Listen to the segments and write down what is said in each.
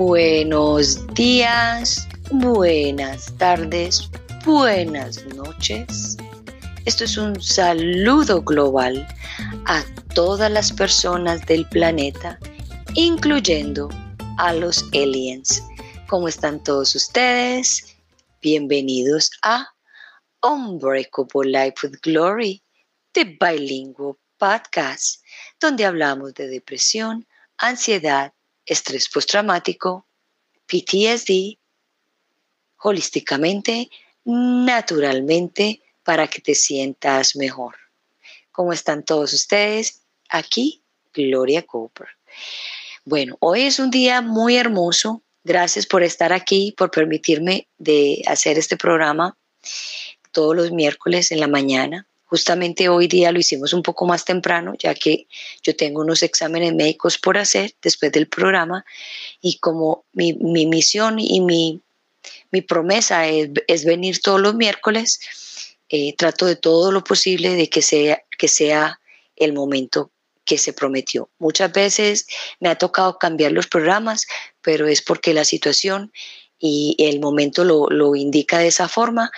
Buenos días, buenas tardes, buenas noches. Esto es un saludo global a todas las personas del planeta, incluyendo a los aliens. ¿Cómo están todos ustedes? Bienvenidos a Unbreakable Life with Glory, the Bilingual Podcast, donde hablamos de depresión, ansiedad, estrés postraumático, PTSD, holísticamente, naturalmente, para que te sientas mejor. ¿Cómo están todos ustedes? Aquí, Gloria Cooper. Bueno, hoy es un día muy hermoso. Gracias por estar aquí, por permitirme de hacer este programa todos los miércoles en la mañana. Justamente hoy día lo hicimos un poco más temprano, ya que yo tengo unos exámenes médicos por hacer después del programa y como mi, misión y mi, promesa es, venir todos los miércoles, eh, trato de todo lo posible de que sea, que sea el momento que se prometió. Muchas veces me ha tocado cambiar los programas, pero es porque la situación y el momento lo, lo indica de esa forma,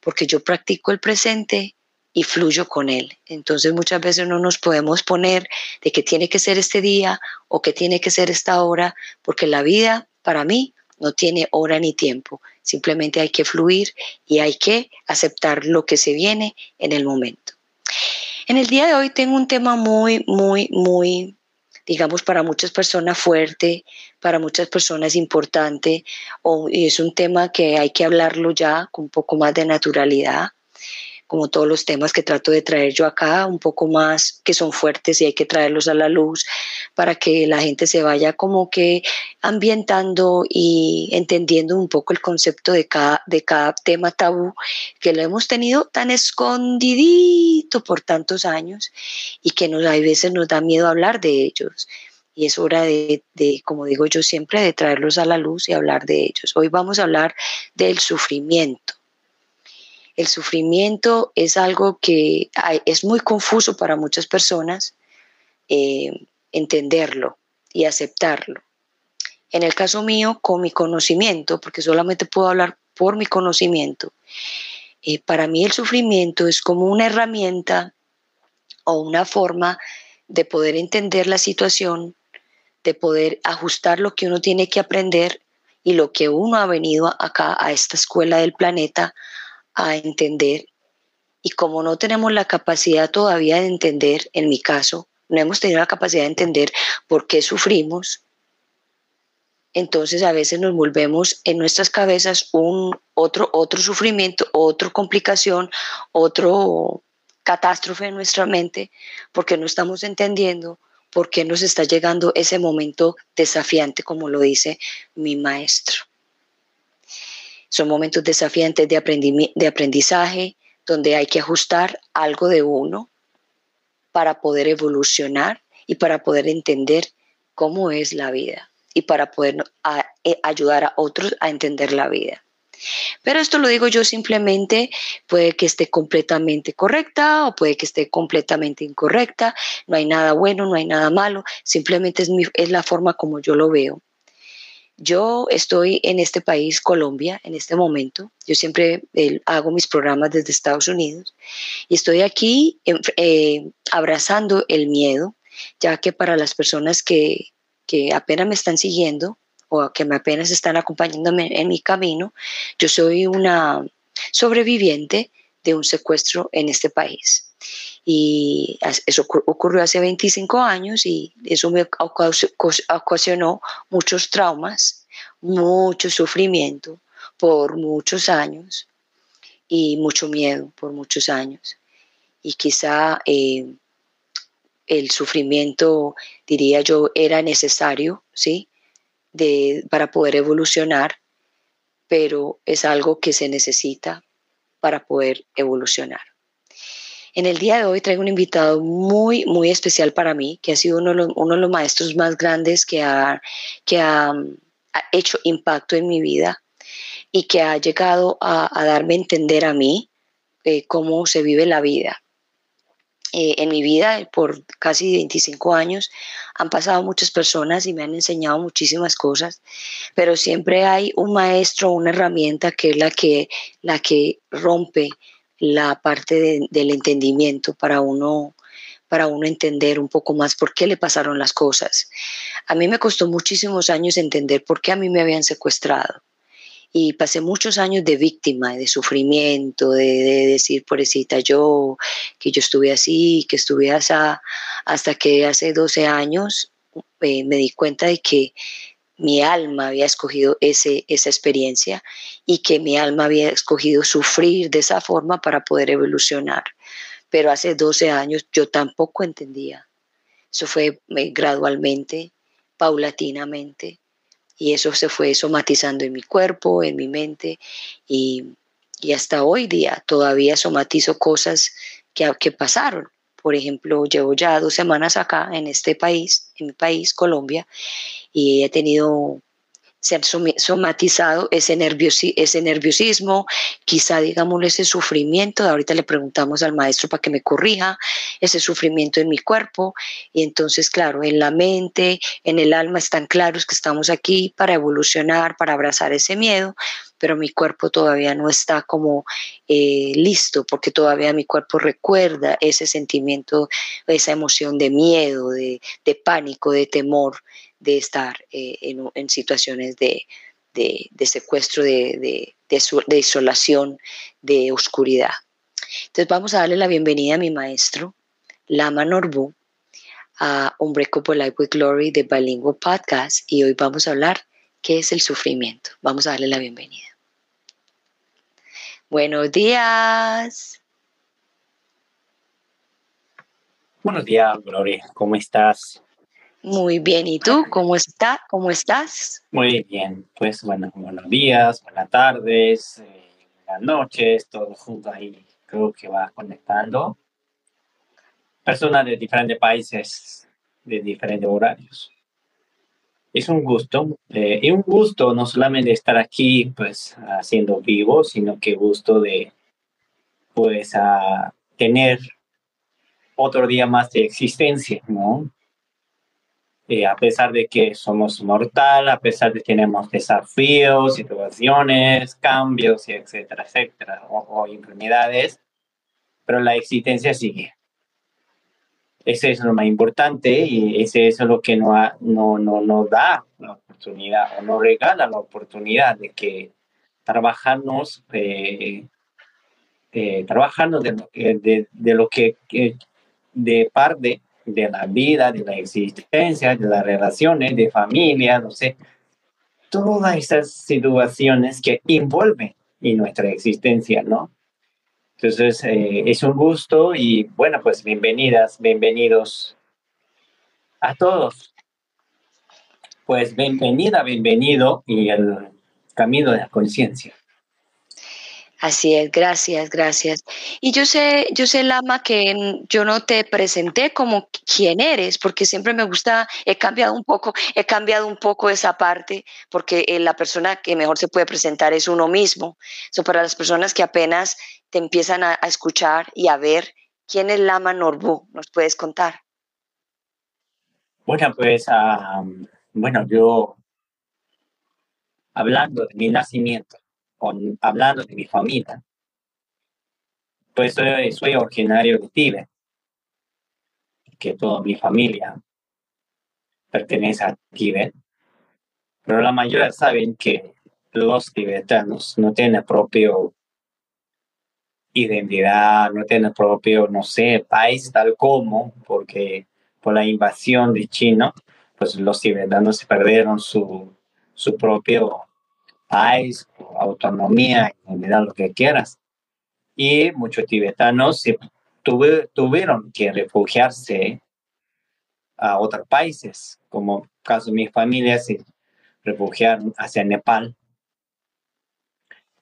porque yo practico el presente y fluyo con él. Entonces muchas veces no nos podemos poner de que tiene que ser este día o que tiene que ser esta hora, porque la vida para mí no tiene hora ni tiempo. Simplemente hay que fluir y hay que aceptar lo que se viene en el momento. En el día de hoy tengo un tema muy, muy, muy, digamos, para muchas personas fuerte, para muchas personas importante, o, y es un tema que hay que hablarlo ya con un poco más de naturalidad como todos los temas que trato de traer yo acá, un poco más que son fuertes y hay que traerlos a la luz para que la gente se vaya como que ambientando y entendiendo un poco el concepto de cada, de cada tema tabú que lo hemos tenido tan escondidito por tantos años y que nos, a veces nos da miedo hablar de ellos y es hora de, de, como digo yo siempre, de traerlos a la luz y hablar de ellos. Hoy vamos a hablar del sufrimiento. El sufrimiento es algo que es muy confuso para muchas personas eh, entenderlo y aceptarlo. En el caso mío, con mi conocimiento, porque solamente puedo hablar por mi conocimiento, eh, para mí el sufrimiento es como una herramienta o una forma de poder entender la situación, de poder ajustar lo que uno tiene que aprender y lo que uno ha venido acá a esta escuela del planeta a entender y como no tenemos la capacidad todavía de entender, en mi caso, no hemos tenido la capacidad de entender por qué sufrimos, entonces a veces nos volvemos en nuestras cabezas un otro otro sufrimiento, otra complicación, otro catástrofe en nuestra mente, porque no estamos entendiendo por qué nos está llegando ese momento desafiante, como lo dice mi maestro. Son momentos desafiantes de, aprendizaje donde hay que ajustar algo de uno para poder evolucionar y para poder entender cómo es la vida y para poder eh, ayudar a otros a entender la vida. Pero esto lo digo yo simplemente, puede que esté completamente correcta o puede que esté completamente incorrecta, no hay nada bueno, no hay nada malo, simplemente es la forma como yo lo veo. Yo estoy en este país, Colombia, en este momento. Yo siempre eh, hago mis programas desde Estados Unidos y estoy aquí eh, abrazando el miedo, ya que para las personas que, que apenas me están siguiendo o que me apenas están acompañándome en mi camino, yo soy una sobreviviente de un secuestro en este país. Y eso ocurrió hace 25 años y eso me ocasionó muchos traumas, mucho sufrimiento por muchos años y mucho miedo por muchos años. Y quizá eh, el sufrimiento, diría yo, era necesario, ¿sí? De, para poder evolucionar, pero es algo que se necesita para poder evolucionar. En el día de hoy traigo un invitado muy, muy especial para mí, que ha sido uno de los, maestros más grandes que, ha, que ha, hecho impacto en mi vida y que ha llegado a, darme a entender a mí eh, cómo se vive la vida. Eh, en mi vida por casi 25 años han pasado muchas personas y me han enseñado muchísimas cosas, pero siempre hay un maestro, una herramienta que es la que, la que rompe la parte del entendimiento para uno para uno entender un poco más por qué le pasaron las cosas. A mí me costó muchísimos años entender por qué a mí me habían secuestrado y pasé muchos años de víctima, de sufrimiento, de, decir, pobrecita yo, que yo estuve así, que estuve así, hasta que hace 12 años eh, me di cuenta de que mi alma había escogido ese, esa experiencia y que mi alma había escogido sufrir de esa forma para poder evolucionar. Pero hace 12 años yo tampoco entendía. Eso fue eh, gradualmente, paulatinamente, y eso se fue somatizando en mi cuerpo, en mi mente y, hasta hoy día todavía somatizo cosas que, que pasaron. Por ejemplo, llevo ya dos semanas acá en este país, en mi país, Colombia, y he tenido se han somatizado ese, ese nerviosismo, quizá digamos ese sufrimiento, ahorita le preguntamos al maestro para que me corrija, ese sufrimiento en mi cuerpo. Y entonces claro, en la mente, en el alma están claros que estamos aquí para evolucionar, para abrazar ese miedo, pero mi cuerpo todavía no está como eh, listo porque todavía mi cuerpo recuerda ese sentimiento, esa emoción de miedo, de, de pánico, de temor de estar eh, en, situaciones de, secuestro, de, isolación, de oscuridad. Entonces vamos a darle la bienvenida a mi maestro, Lama Norbu, a Unbreakable Life with Glory de Bilingual Podcast y hoy vamos a hablar qué es el sufrimiento. Vamos a darle la bienvenida. Buenos días. Buenos días, Gloria. ¿Cómo estás? Muy bien, ¿y tú cómo está? ¿Cómo estás? Muy bien, pues bueno, buenos días, buenas tardes, eh, buenas noches, todos juntos ahí creo que va conectando. Personas de diferentes países, de diferentes horarios. Es un gusto, eh, y un gusto no solamente estar aquí pues haciendo vivo, sino que gusto de pues a tener otro día más de existencia, ¿no? Eh, a pesar de que somos mortal, a pesar de que tenemos desafíos, situaciones, cambios, etcétera, etcétera, o, enfermedades, pero la existencia sigue. Ese es lo más importante y ese es lo que no, no, no nos da la oportunidad o nos regala la oportunidad de que trabajarnos, eh, eh, trabajarnos de de, de lo que, de parte de la vida, de la existencia, de las relaciones, de familia, no sé, todas esas situaciones que envuelven en nuestra existencia, ¿no? Entonces, eh, es un gusto y bueno, pues bienvenidas, bienvenidos a todos. Pues bienvenida, bienvenido y el camino de la conciencia. Así es, gracias, gracias. Y yo sé, yo sé, Lama, que yo no te presenté como quién eres, porque siempre me gusta, he cambiado un poco, he cambiado un poco esa parte, porque eh, la persona que mejor se puede presentar es uno mismo. So, para las personas que apenas te empiezan a, escuchar y a ver, ¿quién es Lama Norbu? ¿Nos puedes contar? Bueno, pues, bueno, yo, hablando de mi nacimiento, hablando de mi familia, pues soy, originario de Tíbet, que toda mi familia pertenece a Tíbet, pero la mayoría saben que los tibetanos no tienen propio identidad, no tienen propio, no sé, país tal como, porque por la invasión de China, pues los tibetanos se perdieron su, su propio país, autonomía, lo que quieras. Y muchos tibetanos se tuvieron que refugiarse a otros países, como caso de mi familia se refugiaron hacia Nepal.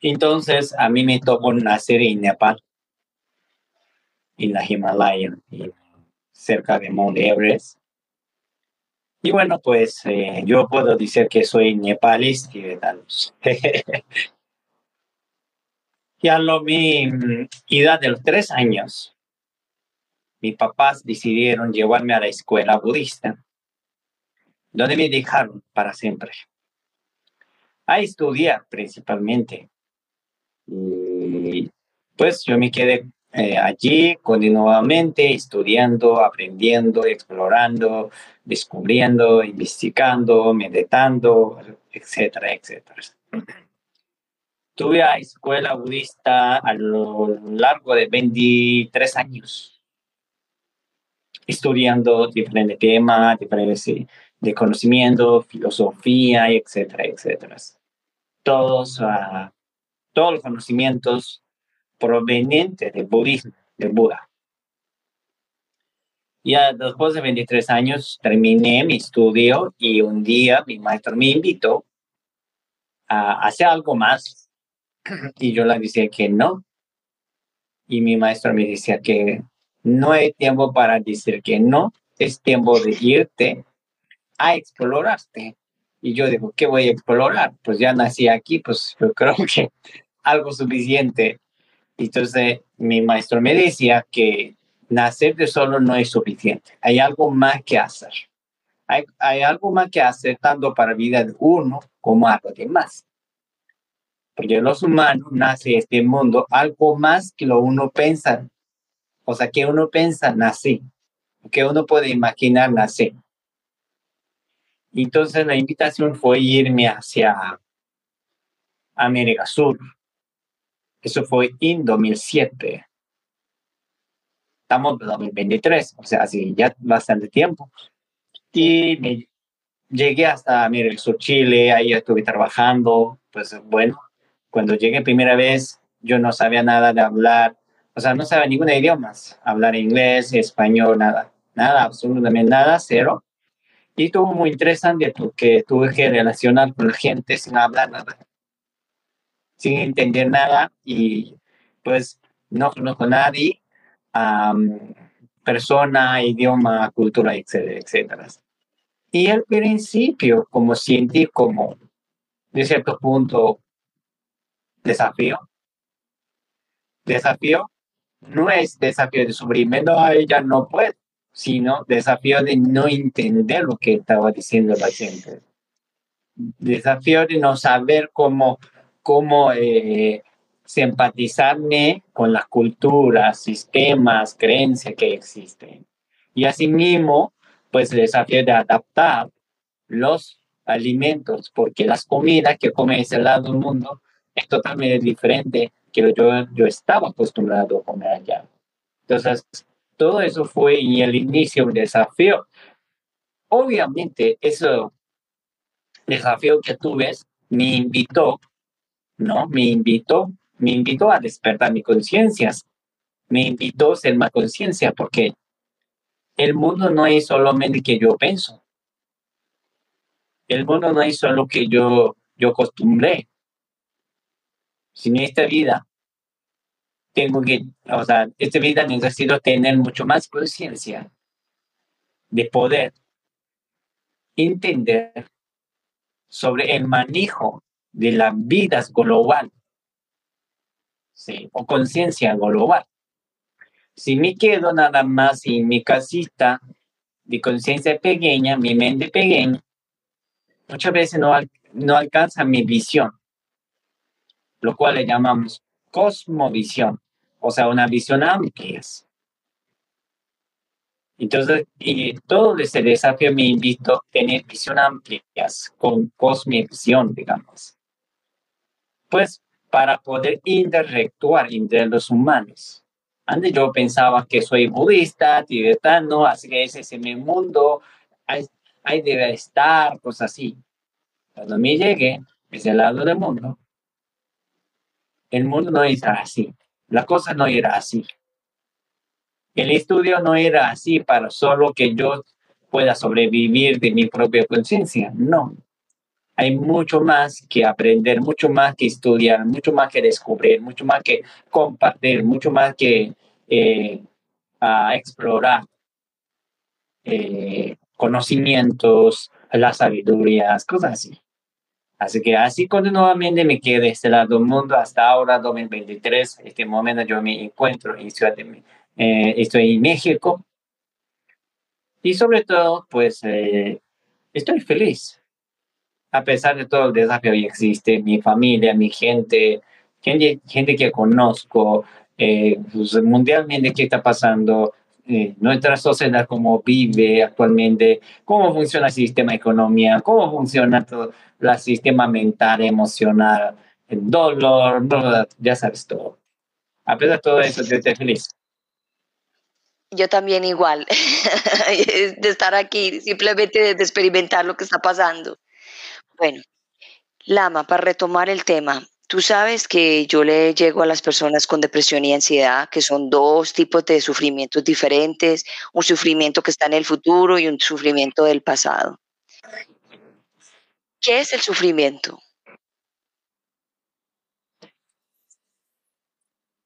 Entonces a mí me tocó nacer en Nepal, en la Himalaya, cerca de Mount Everest. Y bueno, pues eh, yo puedo decir que soy nepalís tibetano. y a lo mi edad de los tres años, mis papás decidieron llevarme a la escuela budista, donde me dejaron para siempre. A estudiar principalmente. Y pues yo me quedé eh, allí continuamente estudiando, aprendiendo, explorando, descubriendo, investigando, meditando, etcétera, etcétera. Tuve a escuela budista a lo largo de 23 años, estudiando diferentes temas, diferentes de conocimiento, filosofía, etcétera, etcétera. Todos, uh, todos los conocimientos proveniente del budismo, del Buda. Ya después de 23 años terminé mi estudio y un día mi maestro me invitó a hacer algo más y yo le decía que no. Y mi maestro me decía que no hay tiempo para decir que no, es tiempo de irte a explorarte. Y yo digo, ¿qué voy a explorar? Pues ya nací aquí, pues yo creo que algo suficiente entonces, mi maestro me decía que nacer de solo no es suficiente. Hay algo más que hacer. Hay, hay algo más que hacer tanto para la vida de uno como a los demás. Porque los humanos nacen en este mundo algo más que lo uno piensa. O sea, que uno piensa nacer. Que uno puede imaginar nacer. Entonces la invitación fue irme hacia América Sur, eso fue en 2007. Estamos en 2023, o sea, así ya bastante tiempo. Y llegué hasta el Sur, Chile, ahí estuve trabajando. Pues bueno, cuando llegué primera vez, yo no sabía nada de hablar, o sea, no sabía ningún idioma, hablar inglés, español, nada, nada, absolutamente nada, cero. Y estuvo muy interesante porque tuve que relacionar con la gente sin hablar nada sin entender nada y pues no conozco a nadie, persona, idioma, cultura, etcétera, etcétera. Y al principio, como sentí como, de cierto punto, desafío. Desafío no es desafío de sufrimiento, ella no puede, sino desafío de no entender lo que estaba diciendo la gente. Desafío de no saber cómo cómo eh, simpatizarme con las culturas, sistemas, creencias que existen. Y asimismo, pues el desafío de adaptar los alimentos, porque las comidas que come ese lado del mundo es totalmente diferente que yo, yo estaba acostumbrado a comer allá. Entonces, todo eso fue en el inicio un desafío. Obviamente, ese desafío que tuve me invitó ¿no? Me invitó, me invitó a despertar mi conciencia, me invitó a ser más conciencia, porque el mundo no es solamente que yo pienso. El mundo no es solo que yo, yo acostumbré. Sino esta vida tengo que, o sea, esta vida necesito tener mucho más conciencia de poder entender sobre el manejo de la vida global, ¿sí? o conciencia global. Si me quedo nada más en mi casita de conciencia pequeña, mi mente pequeña, muchas veces no, no alcanza mi visión, lo cual le llamamos cosmovisión, o sea, una visión amplia. Entonces, y todo ese desafío me invito a tener visión amplias con cosmovisión, digamos pues para poder interactuar entre los humanos. Antes yo pensaba que soy budista, tibetano, así que ese es mi mundo, ahí, debe estar, pues así. Cuando me llegué, ese lado del mundo, el mundo no era así, la cosa no era así. El estudio no era así para solo que yo pueda sobrevivir de mi propia conciencia, no hay mucho más que aprender, mucho más que estudiar, mucho más que descubrir, mucho más que compartir, mucho más que eh, explorar eh, conocimientos, las sabidurías, cosas así. Así que así continuamente me quedé este lado del mundo hasta ahora, 2023. En este momento yo me encuentro en Ciudad de, eh, estoy en México. Y sobre todo, pues eh, estoy feliz. A pesar de todo el desafío que existe, mi familia, mi gente, gente, que conozco, eh, pues, mundialmente qué está pasando, eh, nuestra sociedad, cómo vive actualmente, cómo funciona el sistema de economía, cómo funciona todo el sistema mental, emocional, el dolor, ya sabes todo. A pesar de todo eso, estoy feliz. Yo también igual, de estar aquí, simplemente de experimentar lo que está pasando. Bueno, Lama, para retomar el tema, Tú sabes que yo le llego a las personas con depresión y ansiedad, que son dos tipos de sufrimientos diferentes, un sufrimiento que está en el futuro y un sufrimiento del pasado. ¿Qué es el sufrimiento?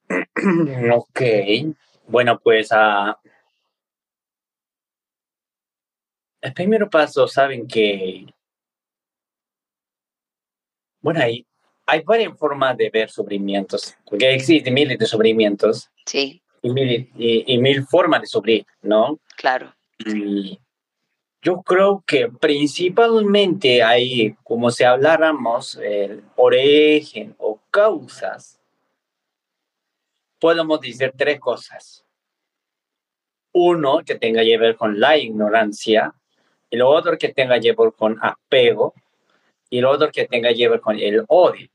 Ok, bueno, pues uh, el primer paso, saben que, bueno, hay, hay varias formas de ver sufrimientos, porque existen miles de sufrimientos. Sí. Y mil, y, mil formas de sufrir, ¿no? Claro. Y yo creo que principalmente hay, como si habláramos, el origen o causas, podemos decir tres cosas. Uno, que tenga que ver con la ignorancia, y lo otro que tenga que ver con apego, y lo otro que tenga que ver con el odio.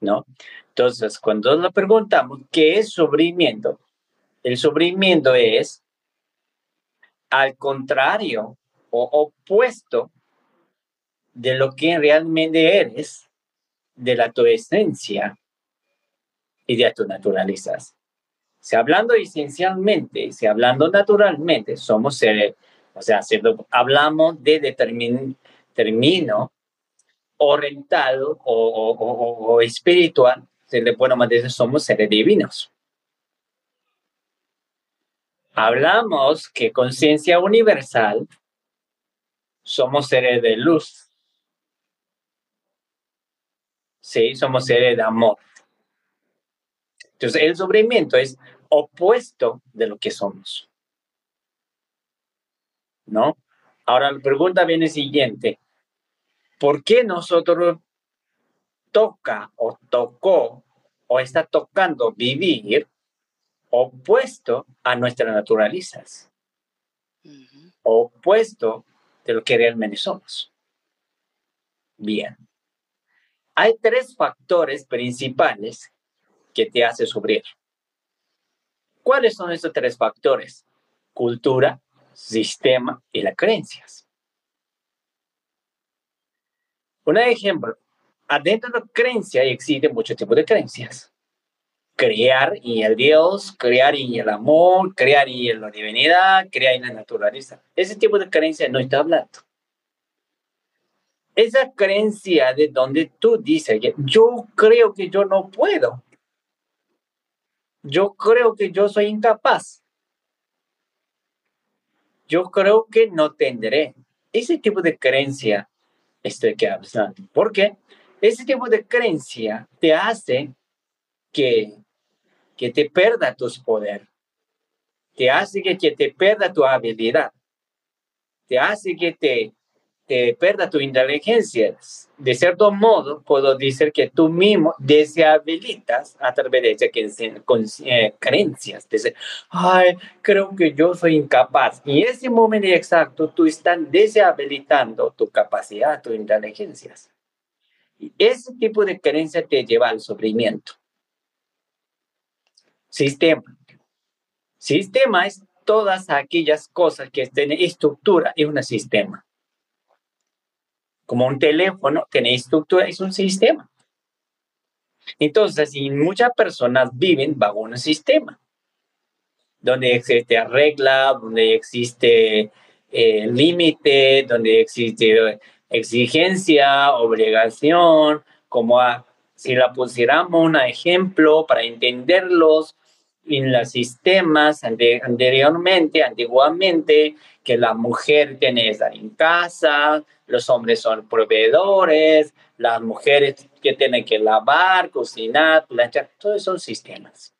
¿no? Entonces, cuando nos preguntamos qué es sufrimiento, el sufrimiento es al contrario o opuesto de lo que realmente eres, de la tu esencia y de tu naturaleza. Si hablando esencialmente, si hablando naturalmente, somos seres, o sea, si hablamos de determinado orientado o, espiritual, se le puede decir somos seres divinos. Hablamos que conciencia universal somos seres de luz. Sí, somos seres de amor. Entonces, el sufrimiento es opuesto de lo que somos. ¿No? Ahora la pregunta viene siguiente. ¿por qué nosotros toca o tocó o está tocando vivir opuesto a nuestras naturalezas? Opuesto de lo que realmente somos. Bien. Hay tres factores principales que te hacen sufrir. ¿Cuáles son esos tres factores? Cultura, sistema y las creencias. Un ejemplo, adentro de la creencia existen muchos tipos de creencias. Crear en el Dios, crear en el amor, crear en la divinidad, crear en la naturaleza. Ese tipo de creencia no está hablando. Esa creencia de donde tú dices yo creo que yo no puedo. Yo creo que yo soy incapaz. Yo creo que no tendré. Ese tipo de creencia estoy que hablando. Porque ese tipo de creencia te hace que, que te pierda tus poderes, te hace que, que te pierda tu habilidad, te hace que te, te pierda tu inteligencia. De cierto modo, puedo decir que tú mismo deshabilitas a través de esas eh, creencias. Dice, ay, creo que yo soy incapaz. Y en ese momento exacto, tú estás deshabilitando tu capacidad, tu inteligencia. Y ese tipo de creencia te lleva al sufrimiento. Sistema. Sistema es todas aquellas cosas que tienen estructura en un sistema como un teléfono, tiene estructura, es un sistema. Entonces, y muchas personas viven bajo un sistema, donde existe regla, donde existe eh, límite, donde existe exigencia, obligación, como si la pusiéramos un ejemplo para entenderlos en los sistemas anteriormente, antiguamente, que la mujer tiene que estar en casa, los hombres son proveedores, las mujeres que tienen que lavar, cocinar, planchar, todos son sistemas.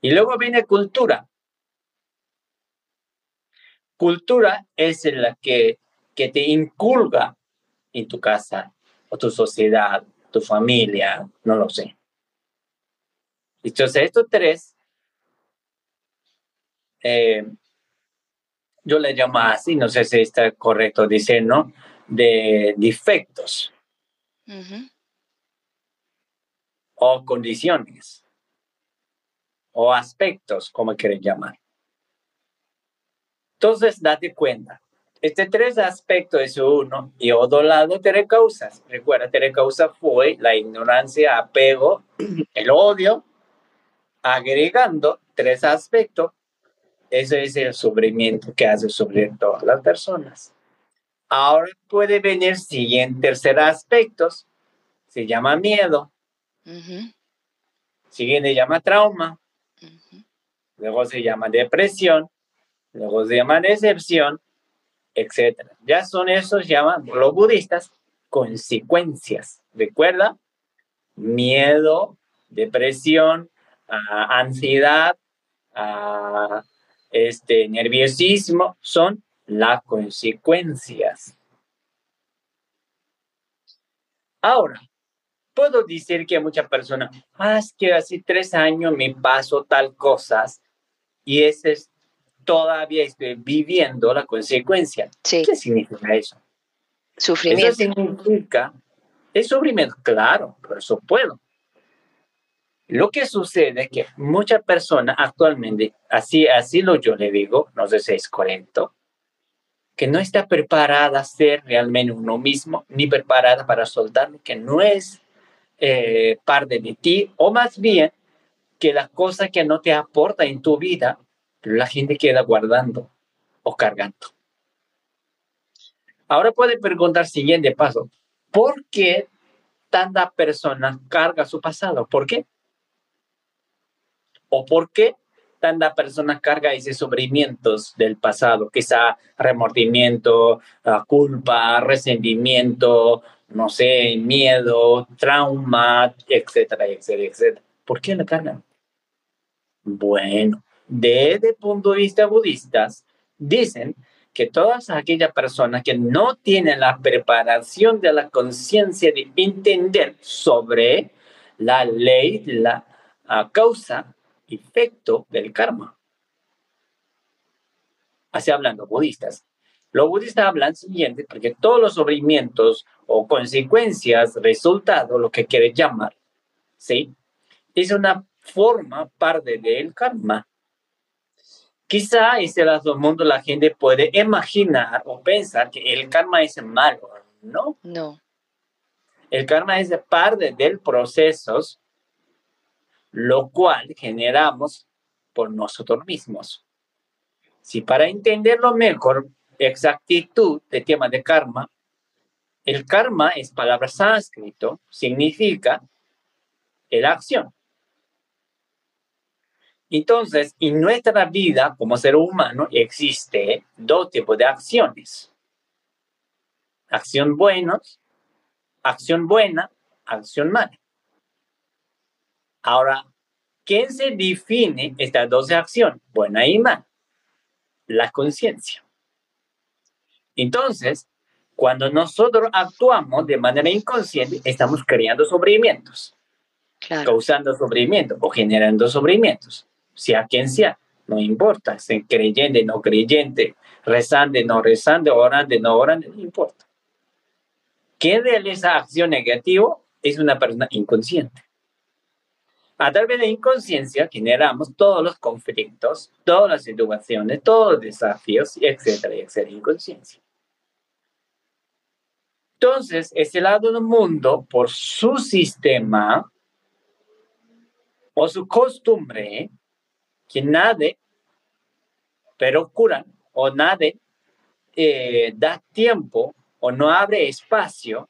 Y luego viene cultura. Cultura es la que, que te inculga en tu casa o tu sociedad, tu familia, no lo sé. Entonces, estos tres, eh, yo le llamo así, no sé si está correcto decir, ¿no? De defectos o condiciones o aspectos, como quieren llamar. Entonces, date cuenta. Este tres aspectos es uno y otro lado tiene causas. Recuerda, tiene causa fue la ignorancia, apego, el odio, agregando tres aspectos. Ese es el sufrimiento que hace sufrir todas las personas. Ahora puede venir siguiente tercer aspecto, se llama miedo. Siguiente se llama trauma. Luego se llama depresión luego se llama decepción, etc. Ya son esos, llaman los budistas, consecuencias. ¿Recuerda? Miedo, depresión, ah, ansiedad, uh, este, nerviosismo, son las consecuencias. Ahora, puedo decir que muchas personas, ah, es que hace tres años me pasó tal cosas y ese es todavía estoy viviendo la consecuencia. ¿Qué significa eso? Sufrimiento. Eso significa, es sufrimiento, claro, por eso puedo. Lo que sucede es que muchas personas actualmente, así, así lo yo le digo, no sé si es correcto, que no está preparada a ser realmente uno mismo, ni preparada para soltar lo que no es eh, parte de ti, o más bien que las cosas que no te aporta en tu vida la gente queda guardando o cargando. Ahora puede preguntar siguiente paso, ¿por qué tanta persona carga su pasado? ¿Por qué? ¿O por qué tanta persona carga esos sufrimientos del pasado? Quizá remordimiento, ah, culpa, resentimiento, no sé, miedo, trauma, etcétera, etcétera, etcétera. ¿Por qué la cargan? Bueno, desde el punto de vista budistas, dicen que todas aquellas personas que no tienen la preparación de la conciencia de entender sobre la ley, la uh, causa, efecto del karma. Así hablan los budistas. Los budistas hablan siguiente, porque todos los sufrimientos o consecuencias, resultado, lo que quiere llamar, ¿sí? Es una forma parte del karma. Quizá en este lado del mundo la gente puede imaginar o pensar que el karma es malo, ¿no? No. El karma es parte del proceso, lo cual generamos por nosotros mismos. Si para entenderlo mejor, exactitud de tema de karma, el karma es palabra sánscrito, significa la acción. Entonces, en nuestra vida como ser humano existe dos tipos de acciones. Acción buena, acción buena, acción mala. Ahora, ¿quién se define estas dos acciones, buena y mala? La conciencia. Entonces, cuando nosotros actuamos de manera inconsciente, estamos creando sufrimientos, causando sufrimiento o generando sufrimientos. Sea quien sea, no importa, sea creyente, no creyente, rezante, no rezante, orante, no orante, no importa. Quien realiza acción negativa es una persona inconsciente. A través de inconsciencia generamos todos los conflictos, todas las situaciones, todos los desafíos, etcétera, etcétera, inconsciencia. Entonces, ese lado del mundo, por su sistema o su costumbre, que nadie, pero curan o nadie eh, da tiempo o no abre espacio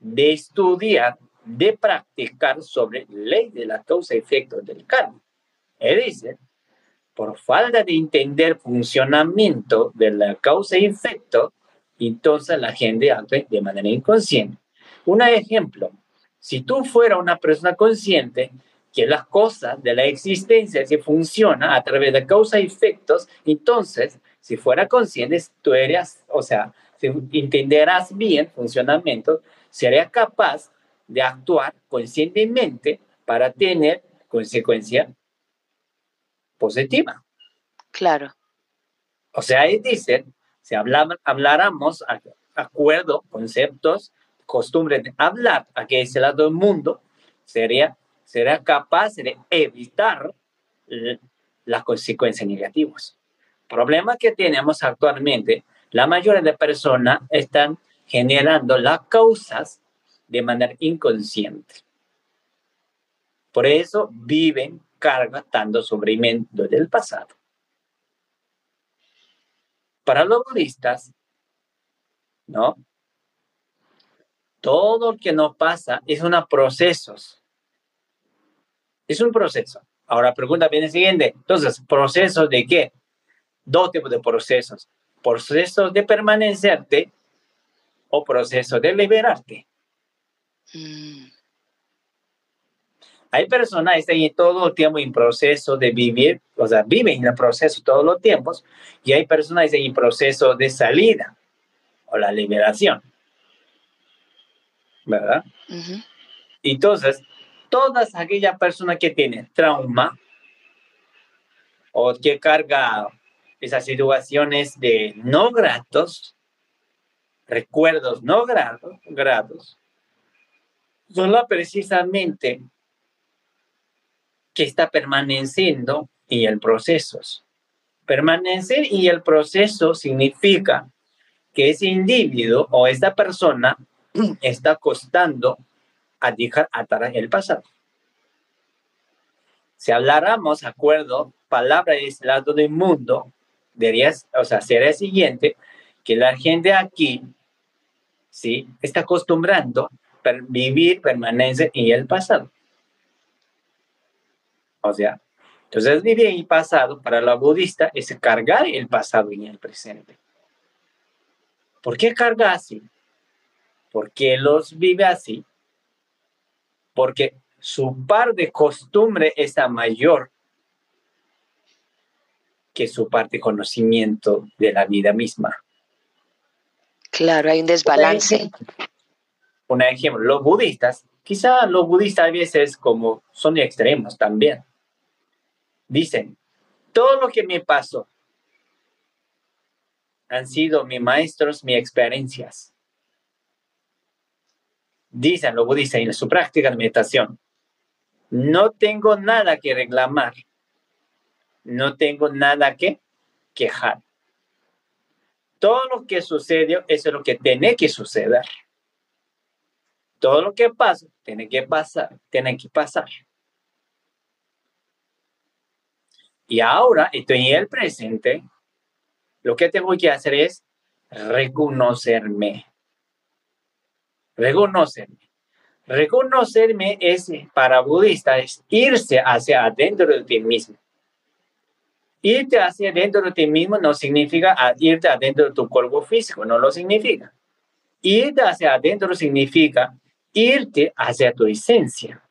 de estudiar, de practicar sobre ley de la causa y efecto del karma. Es decir, por falta de entender funcionamiento de la causa y efecto, entonces la gente actúa de manera inconsciente. Un ejemplo, si tú fueras una persona consciente, que las cosas de la existencia se funcionan a través de causa y efectos, entonces, si fuera consciente, tú eres, o sea, entenderás bien funcionamiento, serías capaz de actuar conscientemente para tener consecuencia positiva. Claro. O sea, ahí dice, si habláramos acuerdo, conceptos, costumbre de hablar a que ese lado del mundo, sería, sería capaz de evitar las consecuencias negativas. Problema que tenemos actualmente, la mayoría de personas están generando las causas de manera inconsciente. Por eso viven cargando sufrimiento del pasado. Para los budistas, ¿no? Todo lo que nos pasa es un proceso. Es un proceso. Ahora, pregunta viene siguiente. Entonces, ¿procesos de qué? Dos tipos de procesos. Procesos de permanecerte o procesos de liberarte. Mm. Hay personas que están todo el tiempo en proceso de vivir, o sea, viven en el proceso todos los tiempos, y hay personas que están en proceso de salida o la liberación. ¿Verdad? Entonces, todas aquellas personas que tienen trauma o que carga esas situaciones de no gratos, recuerdos no gratos, gratos son precisamente que está permaneciendo en el proceso. Permanecer en el proceso significa que ese individuo o esta persona está costando a dejar atrás el pasado. Si habláramos, acuerdo, palabra de este lado del mundo, debería, o sea, sería el siguiente, que la gente aquí, ¿sí? Está acostumbrando a vivir, permanece en el pasado. O sea, entonces vivir en el pasado para la budista es cargar el pasado en el presente. ¿Por qué carga así? ¿Por qué los vive así? Porque su par de costumbre es mayor que su parte de conocimiento de la vida misma. Claro, hay un desbalance. Un ejemplo, los budistas, quizá los budistas a veces como son extremos también. Dicen, todo lo que me pasó han sido mis maestros, mis experiencias. Dicen los budistas en su práctica de meditación, no tengo nada que reclamar, no tengo nada que quejar. Todo lo que sucedió es lo que tiene que suceder. Todo lo que pasa tiene que pasar, tiene que pasar. Y ahora estoy en el presente. Lo que tengo que hacer es reconocerme. Reconocerme. Reconocerme es para budistas es irse hacia adentro de ti mismo. Irte hacia adentro de ti mismo no significa irte adentro de tu cuerpo físico, no lo significa. Irte hacia adentro significa irte hacia tu esencia,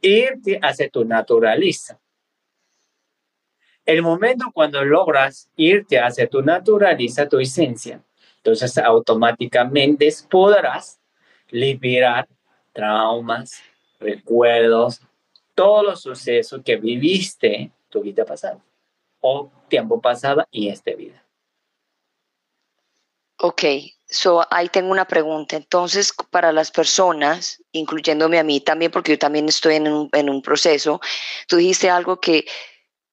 irte hacia tu naturaleza. El momento cuando logras irte hacia tu naturaleza, tu esencia, entonces automáticamente podrás liberar traumas, recuerdos, todos los sucesos que viviste tu vida pasada o tiempo pasado y esta vida. Ok, so ahí tengo una pregunta. Entonces, para las personas, incluyéndome a mí también, porque yo también estoy en un, en un proceso, tú dijiste algo que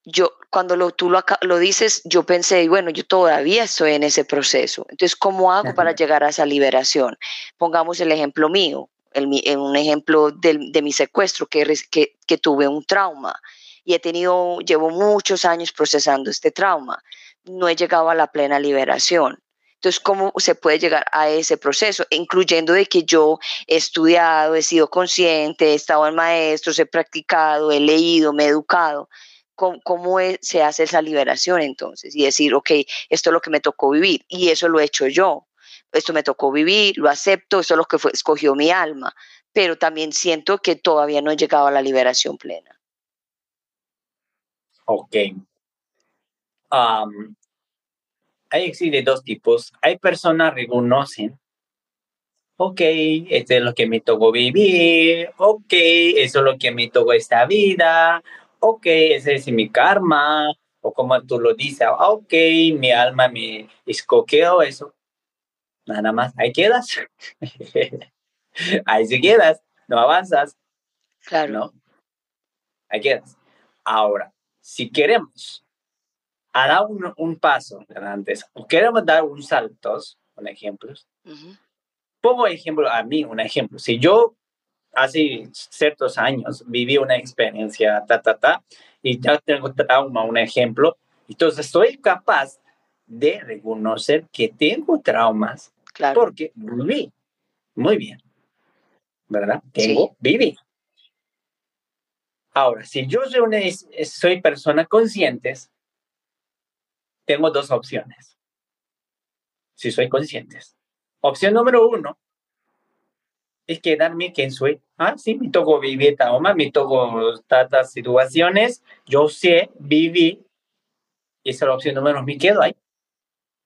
yo, cuando lo, tú lo, lo, dices, yo pensé, bueno, yo todavía estoy en ese proceso. Entonces, ¿cómo hago para llegar a esa liberación? Pongamos el ejemplo mío, el, un ejemplo de, de mi secuestro, que, que, que, tuve un trauma y he tenido, llevo muchos años procesando este trauma. No he llegado a la plena liberación. Entonces, ¿cómo se puede llegar a ese proceso? Incluyendo de que yo he estudiado, he sido consciente, he estado en maestros, he practicado, he leído, me he educado cómo, se hace esa liberación entonces y decir, ok, esto es lo que me tocó vivir y eso lo he hecho yo. Esto me tocó vivir, lo acepto, esto es lo que escogió mi alma. pero también siento que todavía no he llegado a la liberación plena. Ok. Um, hay existen dos tipos. Hay personas que reconocen, ok, esto es lo que me tocó vivir, ok, eso es lo que me tocó esta vida, ok, ese es mi karma, o como tú lo dices, ok, mi alma me escoqueó eso. Nada más, ahí quedas. ahí se quedas, no avanzas. Claro. ¿no? Ahí quedas. Ahora, si queremos dar un, un paso antes, o queremos dar un salto, un ejemplo, pongo ejemplo a mí, un ejemplo. Si yo hace ciertos años viví una experiencia, ta, ta, ta, y ya tengo trauma, un ejemplo, entonces soy capaz de reconocer que tengo traumas claro. porque viví. Muy bien. ¿Verdad? Tengo, Sí. viví. Ahora, si yo soy, una, soy persona conscientes, tengo dos opciones. Si soy conscientes. Opción número uno es quedarme quien soy. Ah, sí, me tocó vivir trauma, me tocó tantas situaciones. Yo sé, viví. Esa es la opción número uno. Me quedo ahí.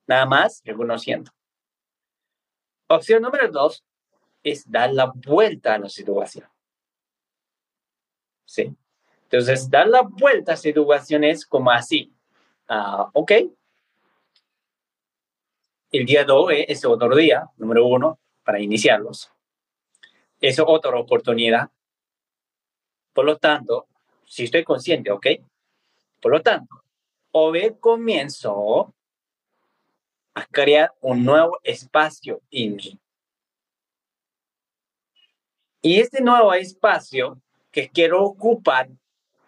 Nada más reconociendo. Opción número dos es dar la vuelta a la situación. Sí. Entonces, dar la vuelta a situaciones como así. Ah, ok. El día de hoy es otro día, número uno, para iniciarlos. Es otra oportunidad. Por lo tanto, si estoy consciente, ok. Por lo tanto, hoy comienzo a crear un nuevo espacio en mí. Y este nuevo espacio que quiero ocupar,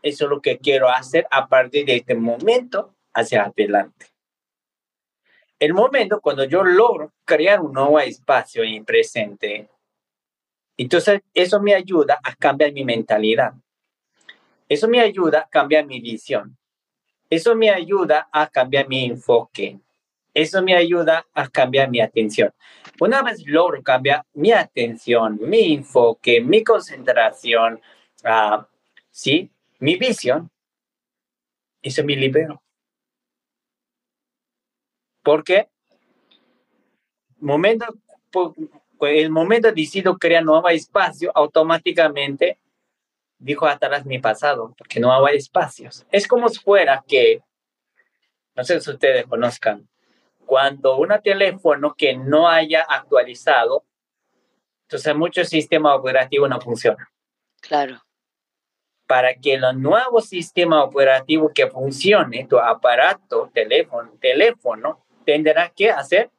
eso es lo que quiero hacer a partir de este momento hacia adelante. El momento cuando yo logro crear un nuevo espacio en el presente, entonces eso me ayuda a cambiar mi mentalidad. Eso me ayuda a cambiar mi visión. Eso me ayuda a cambiar mi enfoque. Eso me ayuda a cambiar mi atención. Una vez logro cambiar mi atención, mi enfoque, mi concentración, uh, ¿sí? mi visión, eso me libero. Porque momento, el momento decido crear nuevo espacio, automáticamente dijo atrás mi pasado, porque no hay espacios. Es como si fuera que, no sé si ustedes conozcan, cuando un teléfono que no haya actualizado, entonces mucho sistema operativo no funciona. Claro. Para que el nuevo sistema operativo que funcione, tu aparato, teléfono, teléfono, tendrá que hacer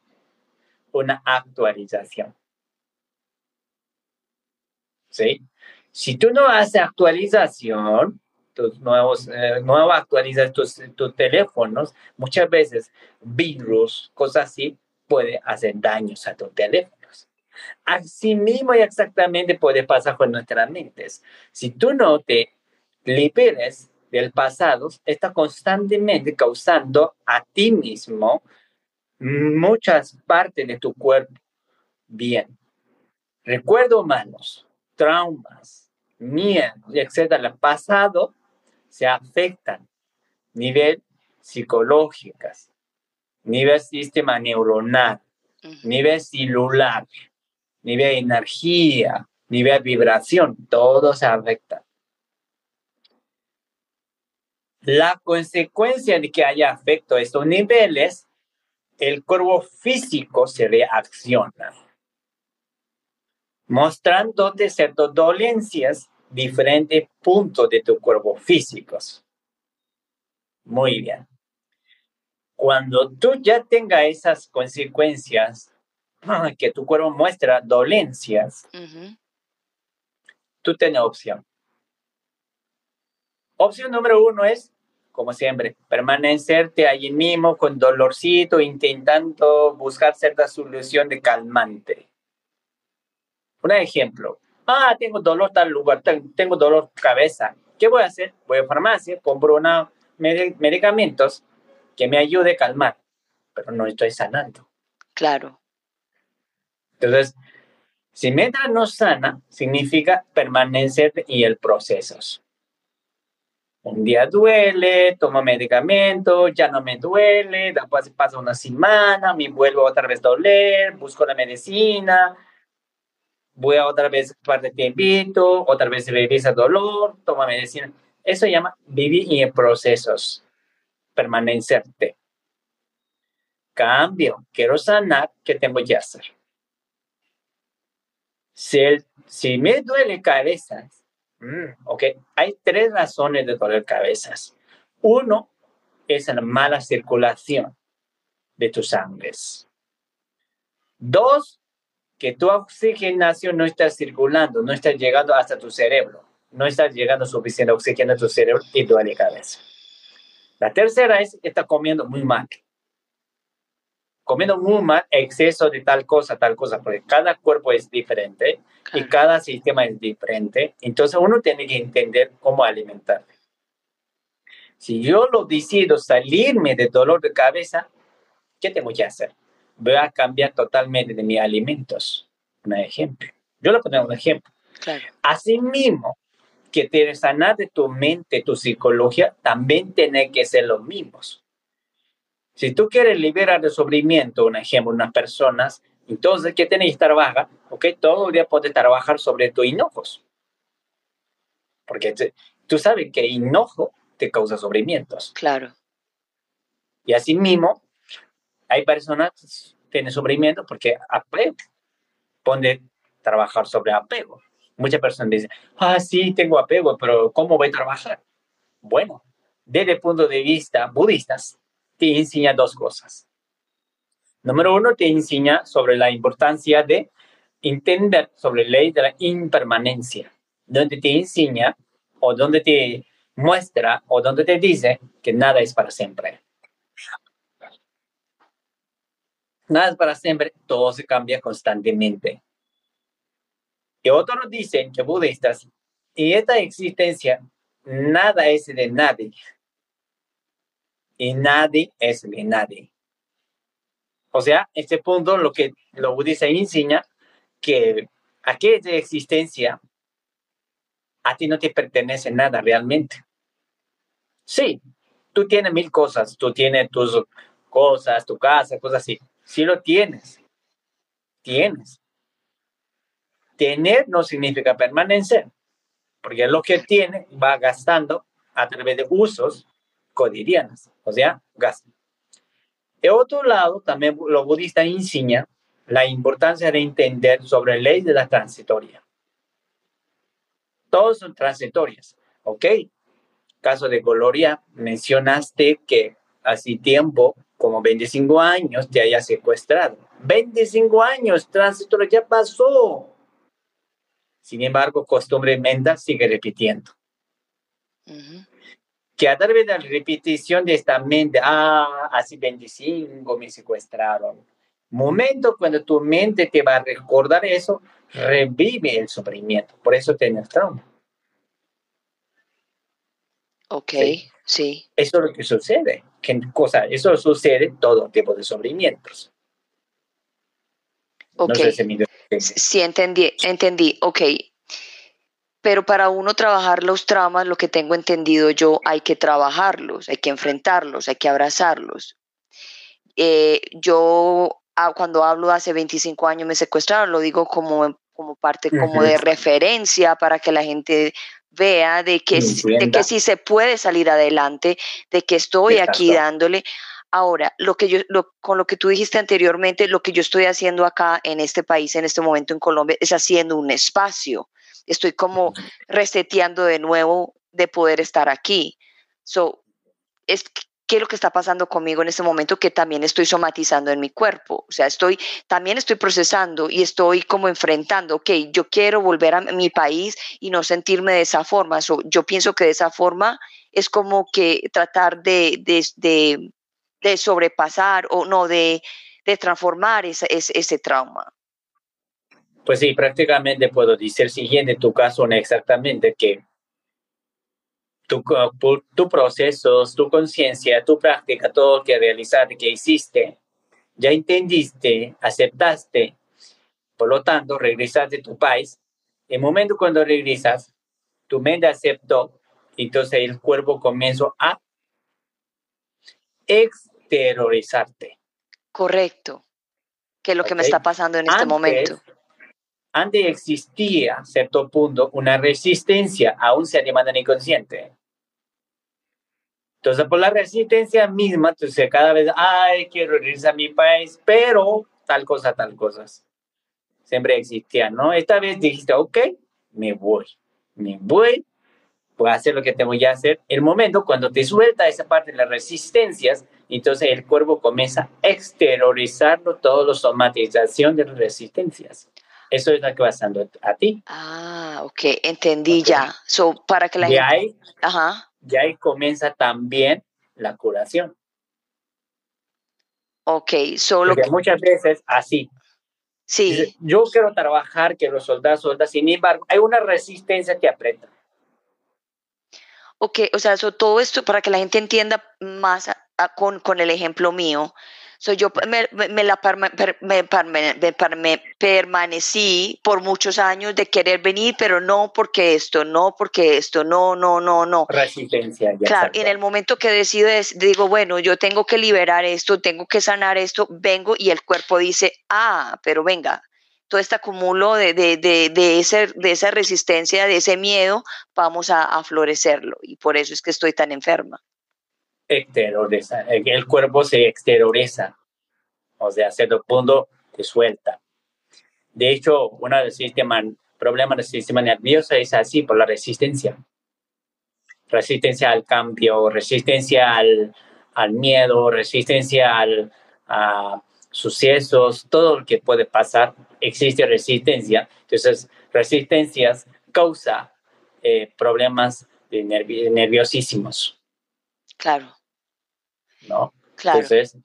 una actualización. ¿Sí? Si tú no haces actualización, tus nuevos, eh, actualizas tus, tus teléfonos, muchas veces virus, cosas así, puede hacer daños a tus teléfonos. Así mismo y exactamente puede pasar con nuestras mentes. Si tú no te liberes del pasado, está constantemente causando a ti mismo muchas partes de tu cuerpo. Bien. Recuerdos malos, traumas, miedo, etcétera, el pasado se afectan nivel psicológico, nivel sistema neuronal, uh -huh. nivel celular, nivel energía, nivel vibración, todo se afecta. La consecuencia de que haya afecto a estos niveles, el cuerpo físico se reacciona, mostrándote ciertas dolencias diferentes puntos de tu cuerpo físicos. Muy bien. Cuando tú ya tengas esas consecuencias, que tu cuerpo muestra dolencias, uh -huh. tú tienes opción. Opción número uno es, como siempre, permanecerte allí mismo con dolorcito, intentando buscar cierta solución de calmante. Un ejemplo, ah, tengo dolor tal lugar, tengo dolor cabeza. ¿Qué voy a hacer? Voy a farmacia, compro una med medicamentos que me ayude a calmar, pero no estoy sanando. Claro. Entonces, Si mientras no sana, significa permanecer en el proceso. Un día duele, tomo medicamento, ya no me duele, después pasa una semana, me vuelvo otra vez a doler, busco la medicina, voy a otra vez parte de tiempo, otra vez regresa dolor, toma medicina. Eso se llama vivir en procesos, permanecerte. Cambio, quiero sanar, ¿qué tengo que hacer? Si, si me duele cabeza, mm, ok, hay tres razones de doler cabezas. Uno es la mala circulación de tus sangres. Dos, que tu oxigenación no está circulando, no está llegando hasta tu cerebro, no está llegando suficiente oxígeno a tu cerebro y duele cabeza. La tercera es que está comiendo muy mal comiendo mal, exceso de tal cosa, tal cosa, porque cada cuerpo es diferente y cada sistema es diferente. Entonces uno tiene que entender cómo alimentar. Si yo lo decido salirme de dolor de cabeza, ¿qué tengo que hacer? Voy a cambiar totalmente de mis alimentos. Un ejemplo. Yo le pongo un ejemplo. Claro. Asimismo, que te sanar de tu mente, tu psicología, también tiene que ser los mismos. Si tú quieres liberar de sufrimiento, un ejemplo, unas personas, entonces, ¿qué tienes que baja? Ok, todo el día puedes trabajar sobre tus enojos. Porque tú sabes que enojo te causa sufrimientos. Claro. Y así mismo, hay personas que tienen sufrimiento porque apego. Pone trabajar sobre apego. Muchas personas dicen, ah, sí, tengo apego, pero ¿cómo voy a trabajar? Bueno, desde el punto de vista budistas, te enseña dos cosas. Número uno, te enseña sobre la importancia de entender sobre la ley de la impermanencia, donde te enseña o donde te muestra o donde te dice que nada es para siempre. Nada es para siempre, todo se cambia constantemente. Y otros dicen que budistas, y esta existencia, nada es de nadie, y nadie es de nadie. O sea, este punto lo que lo budista enseña que aquella existencia a ti no te pertenece nada realmente. Sí, tú tienes mil cosas, tú tienes tus cosas, tu casa, cosas así. Sí lo tienes. Tienes. Tener no significa permanecer, porque lo que tiene va gastando a través de usos cotidianas, o sea, gas. De otro lado, también los budistas enseñan la importancia de entender sobre la ley de la transitoria. Todos son transitorias, ¿ok? Caso de Gloria, mencionaste que hace tiempo, como 25 años, te haya secuestrado. 25 años, transitoria ya pasó. Sin embargo, costumbre menda sigue repitiendo que a través de la repetición de esta mente, ah, así 25 me secuestraron. Momento cuando tu mente te va a recordar eso, revive el sufrimiento. Por eso tienes trauma. Ok, sí. Eso es lo que sucede. ¿Qué cosa? Eso sucede todo tipo de sufrimientos. Ok. sí, entendí, entendí. Ok, pero para uno trabajar los traumas, lo que tengo entendido yo, hay que trabajarlos, hay que enfrentarlos, hay que abrazarlos. Eh, yo ah, cuando hablo de hace 25 años me secuestraron, lo digo como, como parte como de referencia para que la gente vea de que, de que sí se puede salir adelante, de que estoy aquí dándole. Ahora, lo que yo, con lo que tú dijiste anteriormente, lo que yo estoy haciendo acá en este país, en este momento en Colombia, es haciendo un espacio estoy como reseteando de nuevo de poder estar aquí. So, es qué es lo que está pasando conmigo en este momento que también estoy somatizando en mi cuerpo. O sea, estoy, también estoy procesando y estoy como enfrentando, ok, yo quiero volver a mi país y no sentirme de esa forma. yo pienso que de esa forma es como que tratar de, de, de, sobrepasar o no, de, de transformar ese, ese trauma. Pues sí, prácticamente puedo decir siguiente tu caso exactamente que tu, tu procesos, tu conciencia, tu práctica, todo lo que realizaste, que hiciste, ya entendiste, aceptaste, Por lo tanto, regresas de tu país. El momento cuando regresas, tu mente aceptó, entonces el cuerpo comienza a exteriorizarte. Correcto. Que es lo que me está pasando en este momento. Antes existía, cierto punto, una resistencia, aún se de manera inconsciente. Entonces, por la resistencia misma, entonces cada vez, ay, quiero regresar a mi país, pero tal cosa, tal cosas. Siempre existía, ¿no? Esta vez dijiste, ok, me voy, me voy, voy a hacer lo que tengo que hacer. El momento cuando te suelta esa parte de las resistencias, entonces el cuerpo comienza a exteriorizarlo, todo la somatización de las resistencias. Eso es lo que va pasando a ti. Ah, ok, entendí ya. So, para que la gente... Ahí, Ajá. Y ahí comienza también la curación. Ok, solo Porque muchas veces así. Sí. Yo quiero trabajar, quiero soldar, soldar, sin embargo, hay una resistencia que aprieta. Ok, o sea, todo esto para que la gente entienda más con, con el ejemplo mío, So, yo me, me, la me, permanecí por muchos años de querer venir, pero no porque esto, no porque esto, no, no, no, no. Resistencia. Ya claro, en el momento que decido, digo, bueno, yo tengo que liberar esto, tengo que sanar esto, vengo y el cuerpo dice, ah, pero venga, todo este acumulo de, de, de, de, ese, de esa resistencia, de ese miedo, vamos a, a florecerlo. Y por eso es que estoy tan enferma exterioriza, el cuerpo se exterioriza, o sea, a cierto punto te suelta. De hecho, uno de los problemas del sistema nervioso es así por la resistencia. Resistencia al cambio, resistencia al, al miedo, resistencia al, a sucesos, todo lo que puede pasar, existe resistencia. Entonces, resistencias causa eh, problemas nerviosísimos. Claro. ¿No? Entonces,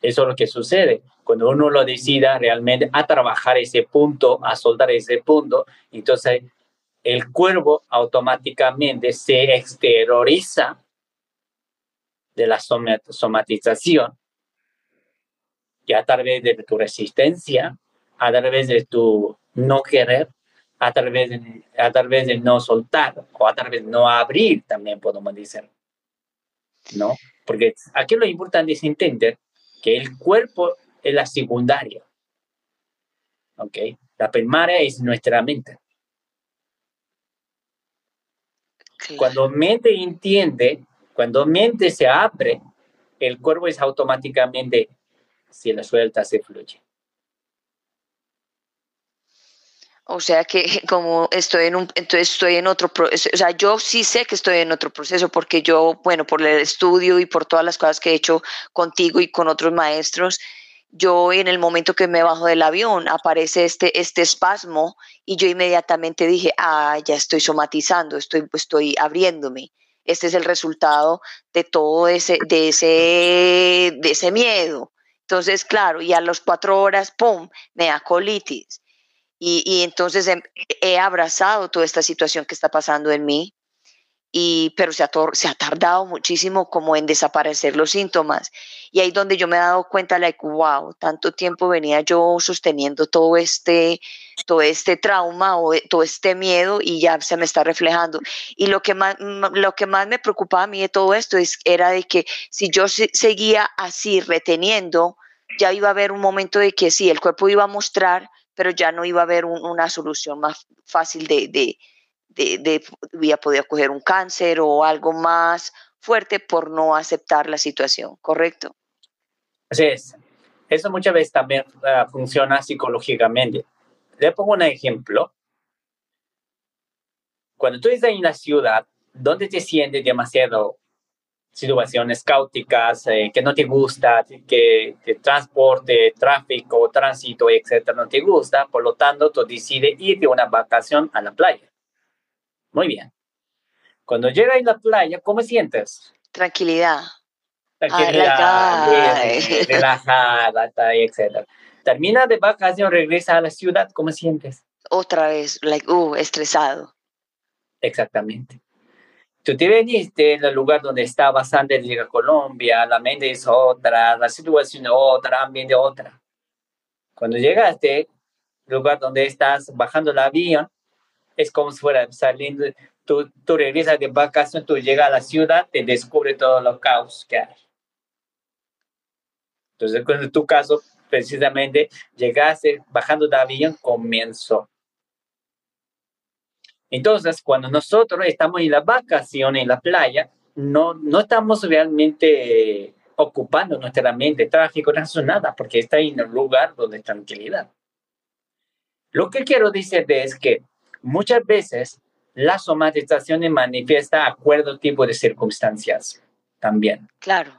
eso es lo que sucede. Cuando uno lo decida realmente a trabajar ese punto, a soldar ese punto, entonces el cuerpo automáticamente se exterioriza de la somatización y a través de tu resistencia, a través de tu no querer, a través de, a través de no soltar o a través de no abrir, también podemos decir. ¿No? Porque aquí lo importante es entender que el cuerpo es la secundaria. ¿Ok? La primaria es nuestra mente. Cuando mente entiende, cuando mente se abre, el cuerpo es automáticamente, si la suelta, se fluye. O sea que como estoy en un, entonces estoy en otro proceso, o sea, yo sí sé que estoy en otro proceso porque yo, bueno, por el estudio y por todas las cosas que he hecho contigo y con otros maestros, yo en el momento que me bajo del avión aparece este, este espasmo y yo inmediatamente dije, ah, ya estoy somatizando, estoy, estoy abriéndome. Este es el resultado de todo ese, de ese, de ese miedo. Entonces, claro, y a las cuatro horas, ¡pum!, me da colitis y, entonces he, abrazado toda esta situación que está pasando en mí, y, pero se ha, se ha tardado muchísimo como en desaparecer los síntomas. Y ahí donde yo me he dado cuenta, like, wow, tanto tiempo venía yo sosteniendo todo este, todo este trauma o todo este miedo y ya se me está reflejando. Y lo que más, lo que más me preocupaba a mí de todo esto es, era de que si yo seguía así reteniendo, ya iba a haber un momento de que sí, el cuerpo iba a mostrar pero ya no iba a haber una solución más fácil de, de, de, había podido coger un cáncer o algo más fuerte por no aceptar la situación, ¿correcto? Así es. Eso muchas veces también uh, funciona psicológicamente. Le pongo un ejemplo. Cuando tú estás en la ciudad, donde te sientes demasiado situaciones cáuticas eh, que no te gusta, que, transporte, tráfico, tránsito, etcétera, no te gusta, por lo tanto, tú decides ir de una vacación a la playa. Muy bien. Cuando llegas a la playa, ¿cómo sientes? Tranquilidad. Tranquilidad, relajada, etcétera. Termina de vacación, regresa a la ciudad, ¿cómo sientes? Otra vez, like, uh, estresado. Exactamente. Tú te veniste en el lugar donde estabas antes de llegar a Colombia, la mente es otra, la situación es otra, ambiente otra. Cuando llegaste, lugar donde estás bajando el avión, es como si fuera saliendo, tú, tú regresas de vacaciones, tú llegas a la ciudad, te descubre todo lo caos que hay. Entonces, en tu caso, precisamente, llegaste bajando de avión, comenzó. Entonces, cuando nosotros estamos en la vacación, en la playa, no, no estamos realmente ocupando nuestra mente, tráfico, no nada, porque está en un lugar donde tranquilidad. Lo que quiero decir es que muchas veces la somatización manifiesta acuerdo tipo de circunstancias también. Claro.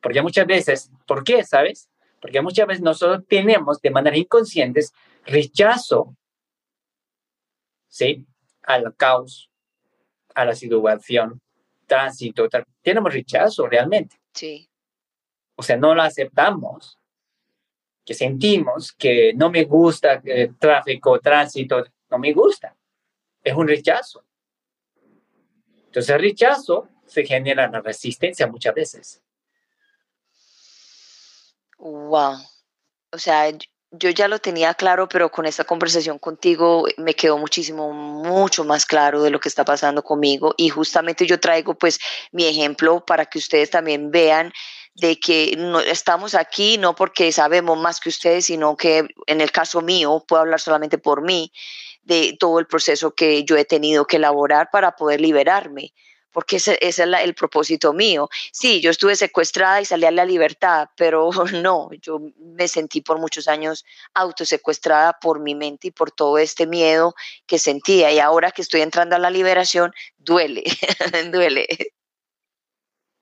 Porque muchas veces, ¿por qué? ¿Sabes? Porque muchas veces nosotros tenemos de manera inconsciente rechazo, ¿sí? Al caos, a la situación, tránsito, tenemos rechazo realmente. Sí. O sea, no lo aceptamos, que sentimos que no me gusta el eh, tráfico, tránsito, no me gusta. Es un rechazo. Entonces el rechazo se genera la resistencia muchas veces. Wow. O sea, yo ya lo tenía claro, pero con esta conversación contigo me quedó muchísimo, mucho más claro de lo que está pasando conmigo. Y justamente yo traigo pues mi ejemplo para que ustedes también vean de que no, estamos aquí no porque sabemos más que ustedes, sino que en el caso mío, puedo hablar solamente por mí, de todo el proceso que yo he tenido que elaborar para poder liberarme porque ese, es el propósito mío. Sí, yo estuve secuestrada y salí a la libertad, pero no, yo me sentí por muchos años autosecuestrada por mi mente y por todo este miedo que sentía. Y ahora que estoy entrando a la liberación, duele, duele.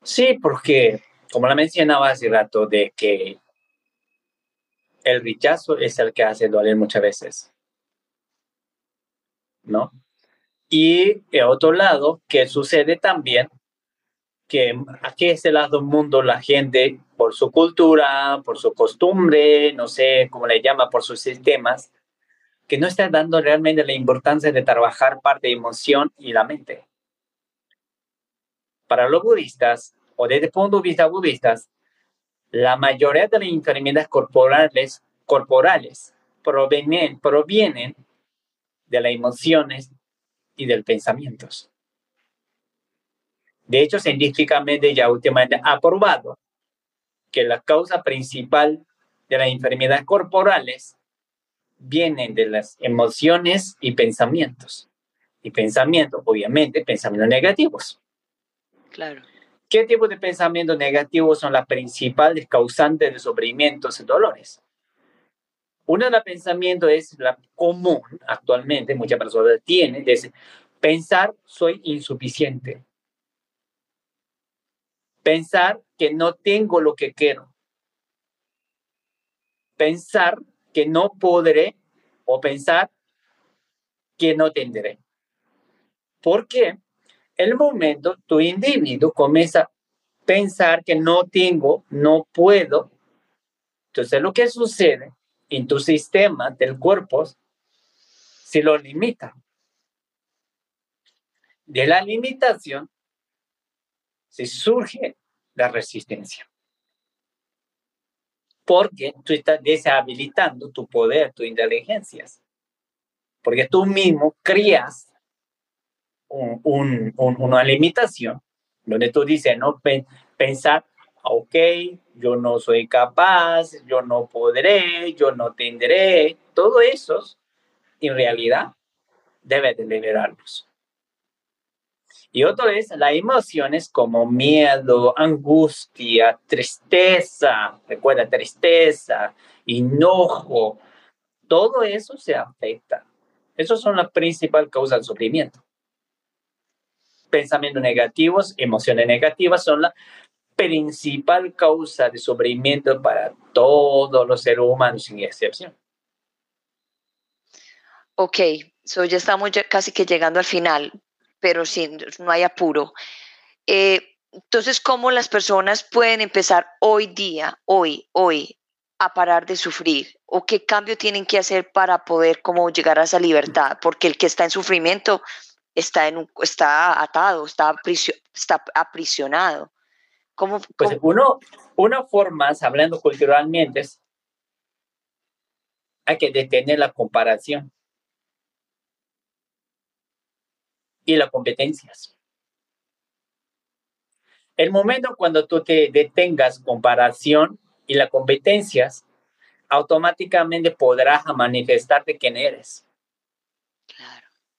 Sí, porque como la mencionaba hace rato, de que el rechazo es el que hace doler muchas veces. ¿No? Y de otro lado, que sucede también que aquí es el lado del mundo la gente, por su cultura, por su costumbre, no sé cómo le llama, por sus sistemas, que no está dando realmente la importancia de trabajar parte de emoción y la mente. Para los budistas, o desde el punto de vista budista, la mayoría de las enfermedades corporales, corporales provienen, provienen de las emociones y del pensamientos. De hecho, científicamente ya últimamente ha probado que la causa principal de las enfermedades corporales vienen de las emociones y pensamientos. Y pensamientos, obviamente, pensamientos negativos. Claro. ¿Qué tipo de pensamientos negativos son las principales causantes de sufrimientos y dolores? Uno de los pensamientos es la común actualmente, muchas personas tienen, es pensar soy insuficiente. Pensar que no tengo lo que quiero. Pensar que no podré o pensar que no tendré. ¿Por qué? El momento tu individuo comienza a pensar que no tengo, no puedo. Entonces lo que sucede en tu sistema del cuerpo se lo limita. De la limitación se surge la resistencia. Porque tú estás deshabilitando tu poder, tus inteligencias. Porque tú mismo crías un, una limitación donde tú dices, no, pensar ok, yo no soy capaz, yo no podré, yo no tendré, todo eso, en realidad, debe de liberarlos. Y otro es las emociones como miedo, angustia, tristeza, recuerda, tristeza, enojo, todo eso se afecta. Esas son las principales causas del sufrimiento. Pensamientos negativos, emociones negativas son la principal causa de sufrimiento para todos los seres humanos sin excepción. Ok, so ya estamos casi que llegando al final, pero sin, no hay apuro. Eh, entonces, ¿cómo las personas pueden empezar hoy día, hoy, hoy, a parar de sufrir? ¿O qué cambio tienen que hacer para poder como llegar a esa libertad? Porque el que está en sufrimiento está, en está atado, está, Pues uno, una forma, hablando culturalmente, es hay que detener la comparación y las competencias. El momento cuando tú te detengas comparación y las competencias, automáticamente podrás manifestarte quién eres.